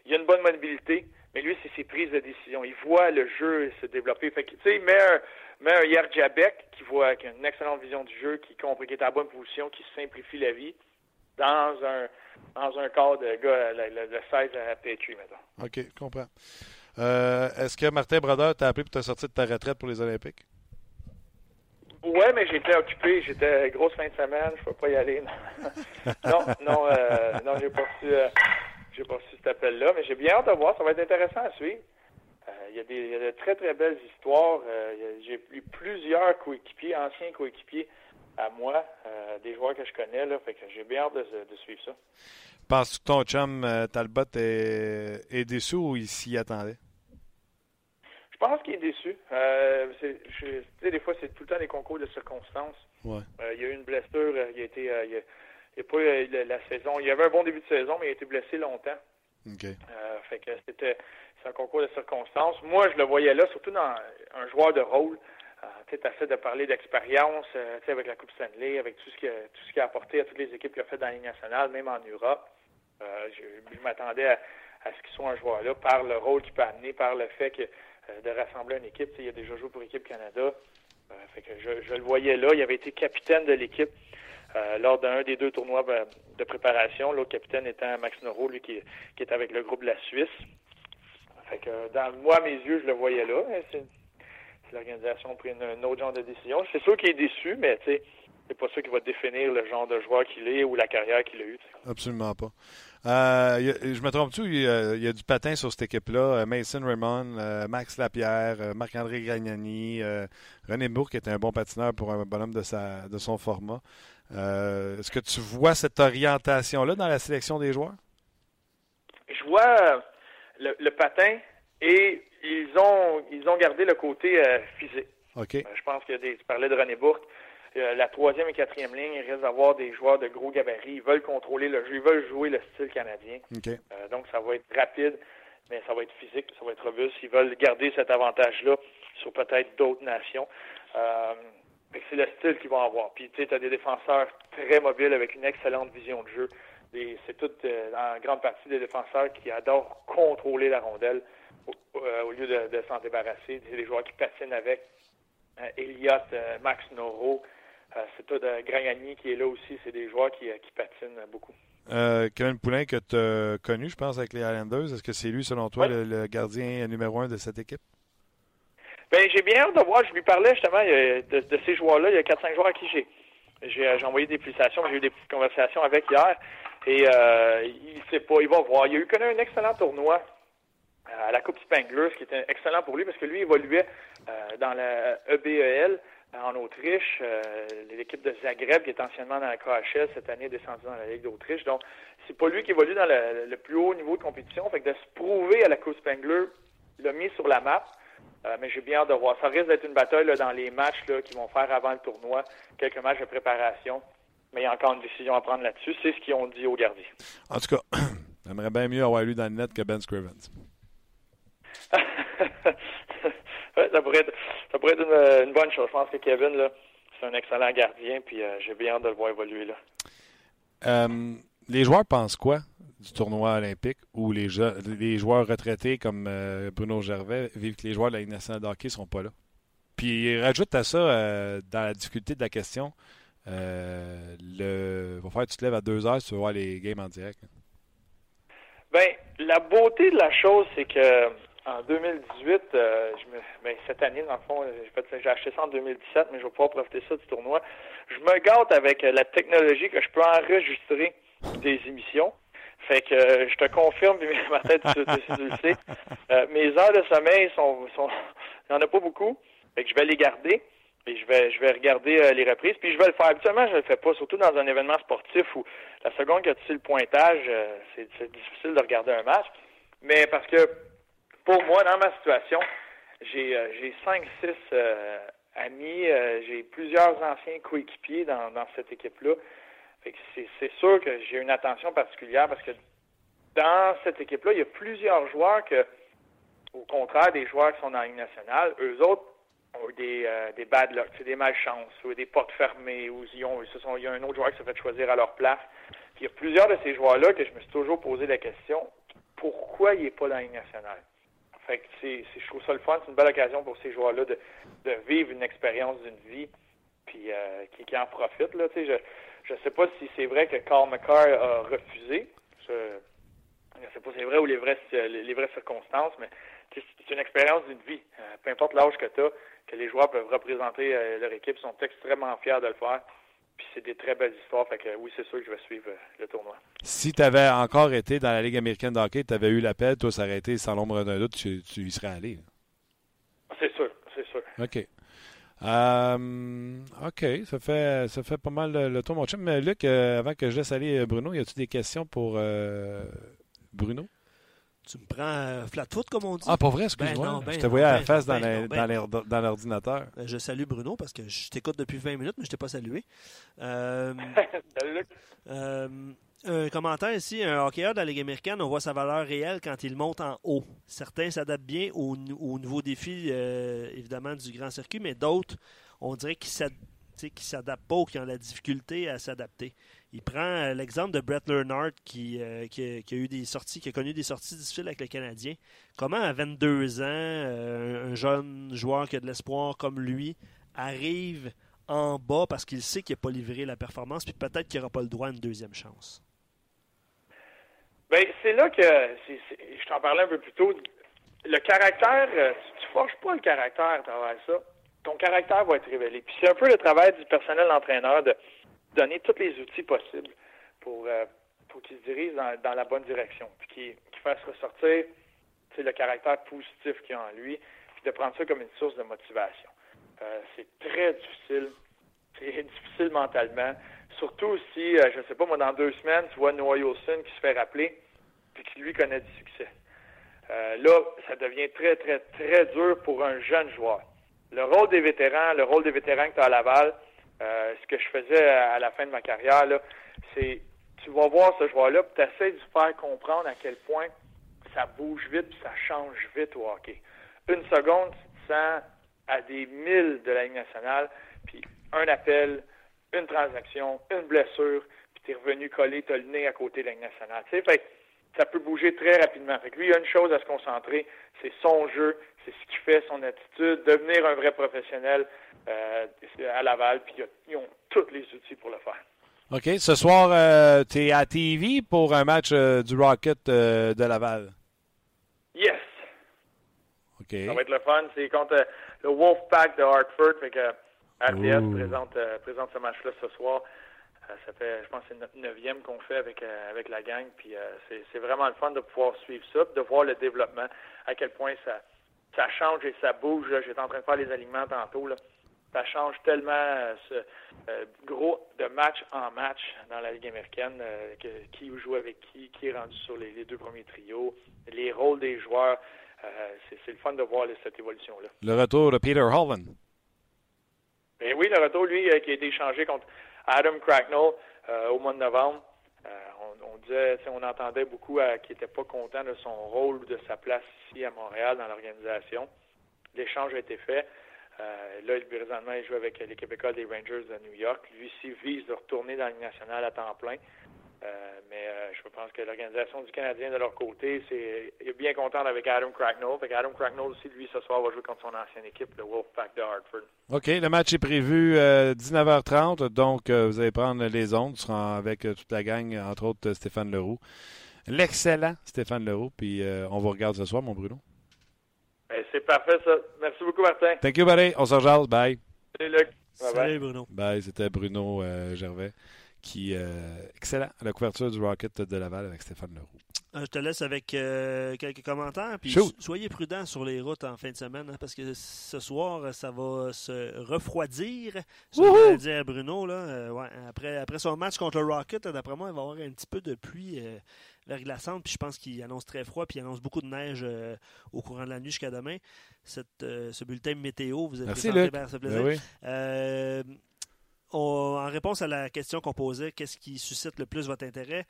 Il a une bonne mobilité, mais lui, c'est ses prises de décision. Il voit le jeu se développer. Fait que, tu sais, met un, met un qui voit, qui a une excellente vision du jeu, qui comprend, qui est à la bonne position, qui simplifie la vie dans un dans un de gars, le, le, le 16 à Petrie, mettons. OK, je comprends. Euh, Est-ce que Martin Brodeur t'a appelé pour te sortir de ta retraite pour les Olympiques? Oui, mais j'étais occupé. J'étais grosse fin de semaine. Je ne peux pas y aller. non, non, euh, non, j'ai pas reçu, euh, j'ai pas reçu cet appel-là. Mais j'ai bien hâte de voir. Ça va être intéressant à suivre. Euh, il y, a des, il y a de très, très belles histoires. Euh, j'ai eu plusieurs coéquipiers, anciens coéquipiers à moi, euh, des joueurs que je connais. Là, fait que j'ai bien hâte de, de suivre ça. Penses-tu que ton chum Talbot est, est déçu ou il s'y attendait? Je pense qu'il est déçu. Euh, c'est, je, tu sais, des fois, c'est tout le temps des concours de circonstances. Ouais. Il y a eu une blessure. il a été, il, a, il a pas eu la, la saison. Il y avait un bon début de saison, mais il a été blessé longtemps. OK. Euh, fait que c'était c'est un concours de circonstances. Moi, je le voyais là, surtout dans un joueur de rôle. Euh, tu essaies de parler d'expérience euh, avec la Coupe Stanley, avec tout ce, qui a, tout ce qui a apporté à toutes les équipes qu'il a fait dans la Ligue nationale, même en Europe. Euh, je, je m'attendais à, à ce qu'il soit un joueur-là par le rôle qu'il peut amener, par le fait que euh, de rassembler une équipe. Il a déjà joué pour l'équipe Canada. Euh, fait que je, je le voyais là. Il avait été capitaine de l'équipe euh, lors d'un des deux tournois ben, de préparation. L'autre capitaine étant Max Noro, lui qui, est avec le groupe de la Suisse. Fait que dans moi, à mes yeux, je le voyais là. C'est, c'est l'organisation a pris une, autre genre de décision. C'est sûr qu'il est déçu, mais tu sais, c'est pas ça qui va définir le genre de joueur qu'il est ou la carrière qu'il a eue. Absolument pas. Euh, je me trompe-tu, il il y, a, du patin sur cette équipe-là. Mason Raymond, euh, Max Lapierre, euh, Marc-André Gragnani, René Bourque est un bon patineur pour un bonhomme de, sa, de son format. Est-ce que tu vois cette orientation-là dans la sélection des joueurs? Je vois le, le patin et ils ont ils ont gardé le côté euh, physique. Okay. Euh, je pense des. Tu parlais de René Bourque. Euh, la troisième et quatrième ligne, il risque d'avoir des joueurs de gros gabarits. Ils veulent contrôler le jeu, ils veulent jouer le style canadien. Okay. donc ça va être rapide, mais ça va être physique, ça va être robuste. Ils veulent garder cet avantage-là sur peut-être d'autres nations. C'est le style qu'ils vont avoir. Puis tu sais, as des défenseurs très mobiles avec une excellente vision de jeu. C'est tout en grande partie des défenseurs qui adorent contrôler la rondelle au, euh, au lieu de, de s'en débarrasser. C'est des joueurs qui patinent avec. Euh, Elliott, euh, Max Noro, c'est tout Gragnani qui est là aussi. C'est des joueurs qui, qui patinent beaucoup. Kevin Poulin que tu as connu, je pense, avec les Islanders. Est-ce que c'est lui, selon toi, le, gardien numéro un de cette équipe? Ben, j'ai bien hâte de voir. Je lui parlais justement de, de ces joueurs-là. Il y a 4-5 joueurs à qui j'ai j'ai envoyé des félicitations. J'ai eu des petites conversations avec hier. Et euh, il sait pas, il va voir. Il a eu connu un excellent tournoi à la Coupe Spengler, ce qui était excellent pour lui parce que lui évoluait euh, dans la EBEL en Autriche, euh, l'équipe de Zagreb qui est anciennement dans la KHL cette année est descendue dans la Ligue d'Autriche. Donc c'est pas lui qui évolue dans le, le, plus haut niveau de compétition, fait que de se prouver à la Coupe Spengler, il l'a mis sur la map. Euh, mais j'ai bien hâte de voir. Ça risque d'être une bataille là, dans les matchs qu'ils vont faire avant le tournoi, quelques matchs de préparation. Mais il y a encore une décision à prendre là-dessus. C'est ce qu'ils ont dit aux gardiens. En tout cas, j'aimerais bien mieux avoir lu dans le net que Ben Scrivens. ça, pourrait être, ça pourrait être une, une, bonne chose. Je pense que Kevin, c'est un excellent gardien, puis euh, j'ai bien hâte de le voir évoluer. Là. Euh, les joueurs pensent quoi du tournoi olympique où les, les joueurs retraités comme euh, Bruno Gervais vivent que les joueurs de la Ligue nationale hockey ne sont pas là? Puis rajoute à ça, euh, dans la difficulté de la question, euh, le faire tu te lèves à deux heures si tu veux voir les games en direct. Ben, la beauté de la chose, c'est que en 2018, euh, je me, ben, cette année, dans le fond, j'ai acheté ça en 2017, mais je vais pouvoir profiter ça du tournoi. Je me gâte avec la technologie que je peux enregistrer des émissions. Fait que euh, je te confirme, ma tête, tu, tu, le sais, euh, mes heures de sommeil sont, sont, il n'y en a pas beaucoup. Fait que je vais les garder. Et je vais, je vais regarder euh, les reprises. Puis je vais le faire. Habituellement, je le fais pas, surtout dans un événement sportif où la seconde que tu sais le pointage, c'est, difficile de regarder un match. Mais parce que pour moi, dans ma situation, j'ai, j'ai cinq, six amis, j'ai plusieurs anciens coéquipiers dans cette équipe-là c'est sûr que j'ai une attention particulière parce que dans cette équipe-là, il y a plusieurs joueurs que, au contraire des joueurs qui sont dans la Ligue nationale, eux autres ont eu des, euh, bad luck, des malchances, ou des portes fermées, ou ils ont, il y a un autre joueur qui s'est fait choisir à leur place. il y a plusieurs de ces joueurs-là que je me suis toujours posé la question pourquoi il n'est pas dans la Ligue nationale? Fait que c'est, je trouve ça le fun, c'est une belle occasion pour ces joueurs-là de, vivre une expérience d'une vie, puis euh, qui, qui en profitent. Là, je, je ne sais pas si c'est vrai que Carl McCarr a refusé. Je ne sais pas si c'est vrai ou les vraies, les vraies circonstances, mais c'est une expérience d'une vie. Euh, peu importe l'âge que tu as, que les joueurs peuvent représenter euh, leur équipe, ils sont extrêmement fiers de le faire. Puis c'est des très belles histoires. Fait que oui, c'est sûr que je vais suivre euh, le tournoi. Si tu avais encore été dans la Ligue américaine de hockey, tu avais eu l'appel, toi, été sans l'ombre d'un doute, tu, tu y serais allé. C'est sûr, c'est sûr. OK. Euh, OK, ça fait, ça fait pas mal le, tour, mon chum. Mais Luc, euh, avant que je laisse aller euh, Bruno, y a-tu des questions pour Bruno? Tu me prends flat foot, comme on dit? Ah, pas vrai, excuse-moi. Ben je te voyais à la ben face dans, ben dans l'ordinateur. Je salue Bruno parce que je t'écoute depuis 20 minutes, mais je t'ai pas salué. Salut, Luc un commentaire ici, un hockeyeur de la Ligue américaine, on voit sa valeur réelle quand il monte en haut. Certains s'adaptent bien au, nouveau défi, euh, évidemment, du grand circuit, mais d'autres, on dirait qu'ils ne s'adaptent pas ou qui ont la difficulté à s'adapter. Il prend euh, l'exemple de Brett Leonard qui, euh, qui, a, eu des sorties, qui a connu des sorties difficiles avec le Canadien. Comment à 22 ans, un jeune joueur qui a de l'espoir comme lui arrive en bas parce qu'il sait qu'il n'a pas livré la performance, puis peut-être qu'il n'aura pas le droit à une deuxième chance? Ben, c'est là que, je t'en parlais un peu plus tôt, le caractère, euh, tu, ne forges pas le caractère à travers ça, ton caractère va être révélé. Puis c'est un peu le travail du personnel entraîneur de donner tous les outils possibles pour, euh, pour qu'ils se dirigent dans, la bonne direction, puis qu'ils qu fassent ressortir le caractère positif qu'il y a en lui, puis de prendre ça comme une source de motivation. Euh, c'est très difficile, c'est difficile mentalement. Surtout si, euh, je ne sais pas, moi, dans deux semaines, tu vois Noah Wilson qui se fait rappeler, puis qui lui connaît du succès. Euh, là, ça devient très, très, très dur pour un jeune joueur. Le rôle des vétérans, le rôle des vétérans que tu as à Laval, euh, ce que je faisais à, la fin de ma carrière, c'est tu vas voir ce joueur-là, puis tu essaies de faire comprendre à quel point ça bouge vite, puis ça change vite au hockey. Une seconde, tu te sens à des milles de la Ligue nationale, puis un appel, une transaction, une blessure, puis tu es revenu coller, tu le nez à côté de la nationale. Tu sais, fait ça peut bouger très rapidement. Fait que lui, il a une chose à se concentrer, c'est son jeu, c'est ce qu'il fait, son attitude, devenir un vrai professionnel euh, à Laval, puis ils ont tous les outils pour le faire. OK. Ce soir, euh, tu es à TV pour un match euh, du Rocket de Laval. Yes. OK. Ça va être le fun. C'est contre le Wolfpack de Hartford. Fait que RDS présente, euh, présente ce match-là ce soir. Euh, ça fait, je pense, c'est notre neuvième qu'on fait avec euh, avec la gang. Puis c'est vraiment le fun de pouvoir suivre ça, de voir le développement, à quel point ça ça change et ça bouge. J'étais en train de faire les alignements tantôt. Là. Ça change tellement ce gros de match en match dans la Ligue américaine, qui joue avec qui, qui est rendu sur les, deux premiers trios, les rôles des joueurs. c'est le fun de voir cette évolution-là. Le retour de Peter Holland. Ben oui, le retour, lui, euh, qui a été échangé contre Adam Cracknell euh, au mois de novembre. Euh, on, disait, on entendait beaucoup qu'il n'était pas content de son rôle ou de sa place ici à Montréal dans l'organisation. L'échange a été fait. là, il, présentement, il joue avec l'équipe école des Rangers de New York. Lui aussi vise de retourner dans la nationale à temps plein. Euh, mais euh, je pense que l'organisation du Canadien, de leur côté, c'est est bien contente avec Adam Cracknell. Fait Adam Cracknell aussi, lui, ce soir, va jouer contre son ancienne équipe, le Wolfpack de Hartford. OK, le match est prévu euh, 19h30, donc euh, vous allez prendre les ondes. Tu seras avec euh, toute la gang, entre autres Stéphane Leroux. L'excellent Stéphane Leroux, puis on vous regarde ce soir, mon Bruno. Ben, c'est parfait, ça. Merci beaucoup, Martin. Thank you, buddy. On se rejoint. Bye. Salut, Luc. Bye Salut, Bruno. Bye, c'était Bruno Gervais qui euh, excellent à la couverture du Rocket de Laval avec Stéphane Leroux. Euh, je te laisse avec euh, quelques commentaires. Puis soyez prudents sur les routes en fin de semaine hein, parce que ce soir, ça va se refroidir. Je dire à Bruno, là, ouais, après, après son match contre le Rocket, d'après moi, il va y avoir un petit peu de pluie verglaçante. Puis je pense qu'il annonce très froid. Puis il annonce beaucoup de neige au courant de la nuit jusqu'à demain. Cette, ce bulletin météo, vous êtes Merci, Luc. Ben en réponse à la question qu'on posait, qu'est-ce qui suscite le plus votre intérêt?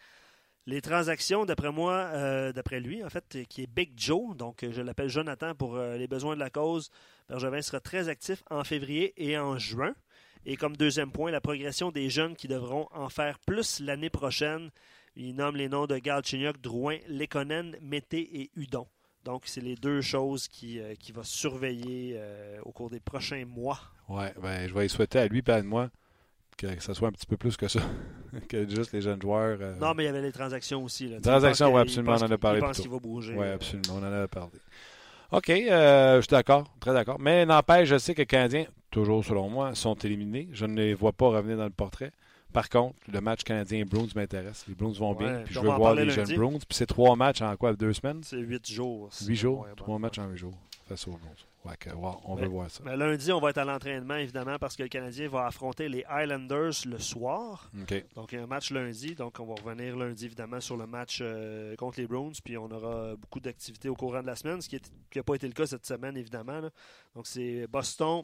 Les transactions, d'après moi, euh, d'après lui, en fait, qui est Big Joe, donc je l'appelle Jonathan pour euh, les besoins de la cause. Bergevin sera très actif en février et en juin. Et comme deuxième point, la progression des jeunes qui devront en faire plus l'année prochaine. Il nomme les noms de Galchenyuk, Drouin, Lekonen, Mété et Udon. Donc, c'est les deux choses qui, euh, qui va surveiller au cours des prochains mois. Oui, ben, je vais y souhaiter à lui et à moi que ça soit un petit peu plus que ça, que juste les jeunes joueurs. Euh. Non, mais il y avait les transactions aussi. Les transactions, oui, absolument, on en a parlé. Je pense qu'il va bouger. Oui, absolument, on en avait parlé. OK, euh, je suis d'accord, très d'accord. Mais n'empêche, je sais que les Canadiens, toujours selon moi, sont éliminés. Je ne les vois pas revenir dans le portrait. Par contre, le match canadien-Bruins m'intéresse. Les Bruins vont bien. Puis je veux voir les jeunes Bruins. Puis c'est trois matchs en quoi, deux semaines? C'est huit jours. Huit jours? trois matchs en huit jours. Face aux Bruins on veut voir ça. lundi, on va être à l'entraînement, évidemment, parce que le Canadien va affronter les Highlanders le soir. Donc, il y a un match lundi. Donc, on va revenir lundi, évidemment, sur le match euh, contre les Browns. Puis, on aura beaucoup d'activités au courant de la semaine, ce qui n'a pas été le cas cette semaine, évidemment. Donc, c'est Boston,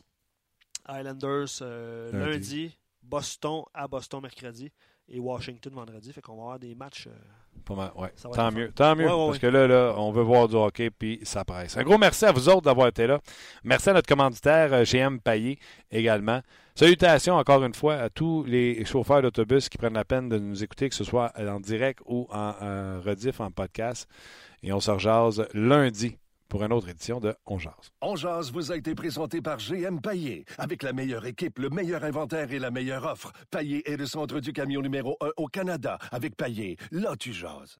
Highlanders euh, lundi. Boston à Boston mercredi et Washington vendredi. Fait qu'on va avoir des matchs. Euh, ouais. Tant mieux. Tant mieux. parce que là, là, on veut voir du hockey puis ça presse. Un gros merci à vous autres d'avoir été là. Merci à notre commanditaire euh, GM Payet également. Salutations encore une fois à tous les chauffeurs d'autobus qui prennent la peine de nous écouter, que ce soit en direct ou en, en rediff, en podcast. Et on se rejase lundi pour une autre édition de On Jazz. On vous a été présenté par GM Paillé. Avec la meilleure équipe, le meilleur inventaire et la meilleure offre. Paillé est le centre du camion numéro 1 au Canada. Avec Paillé, là tu jases.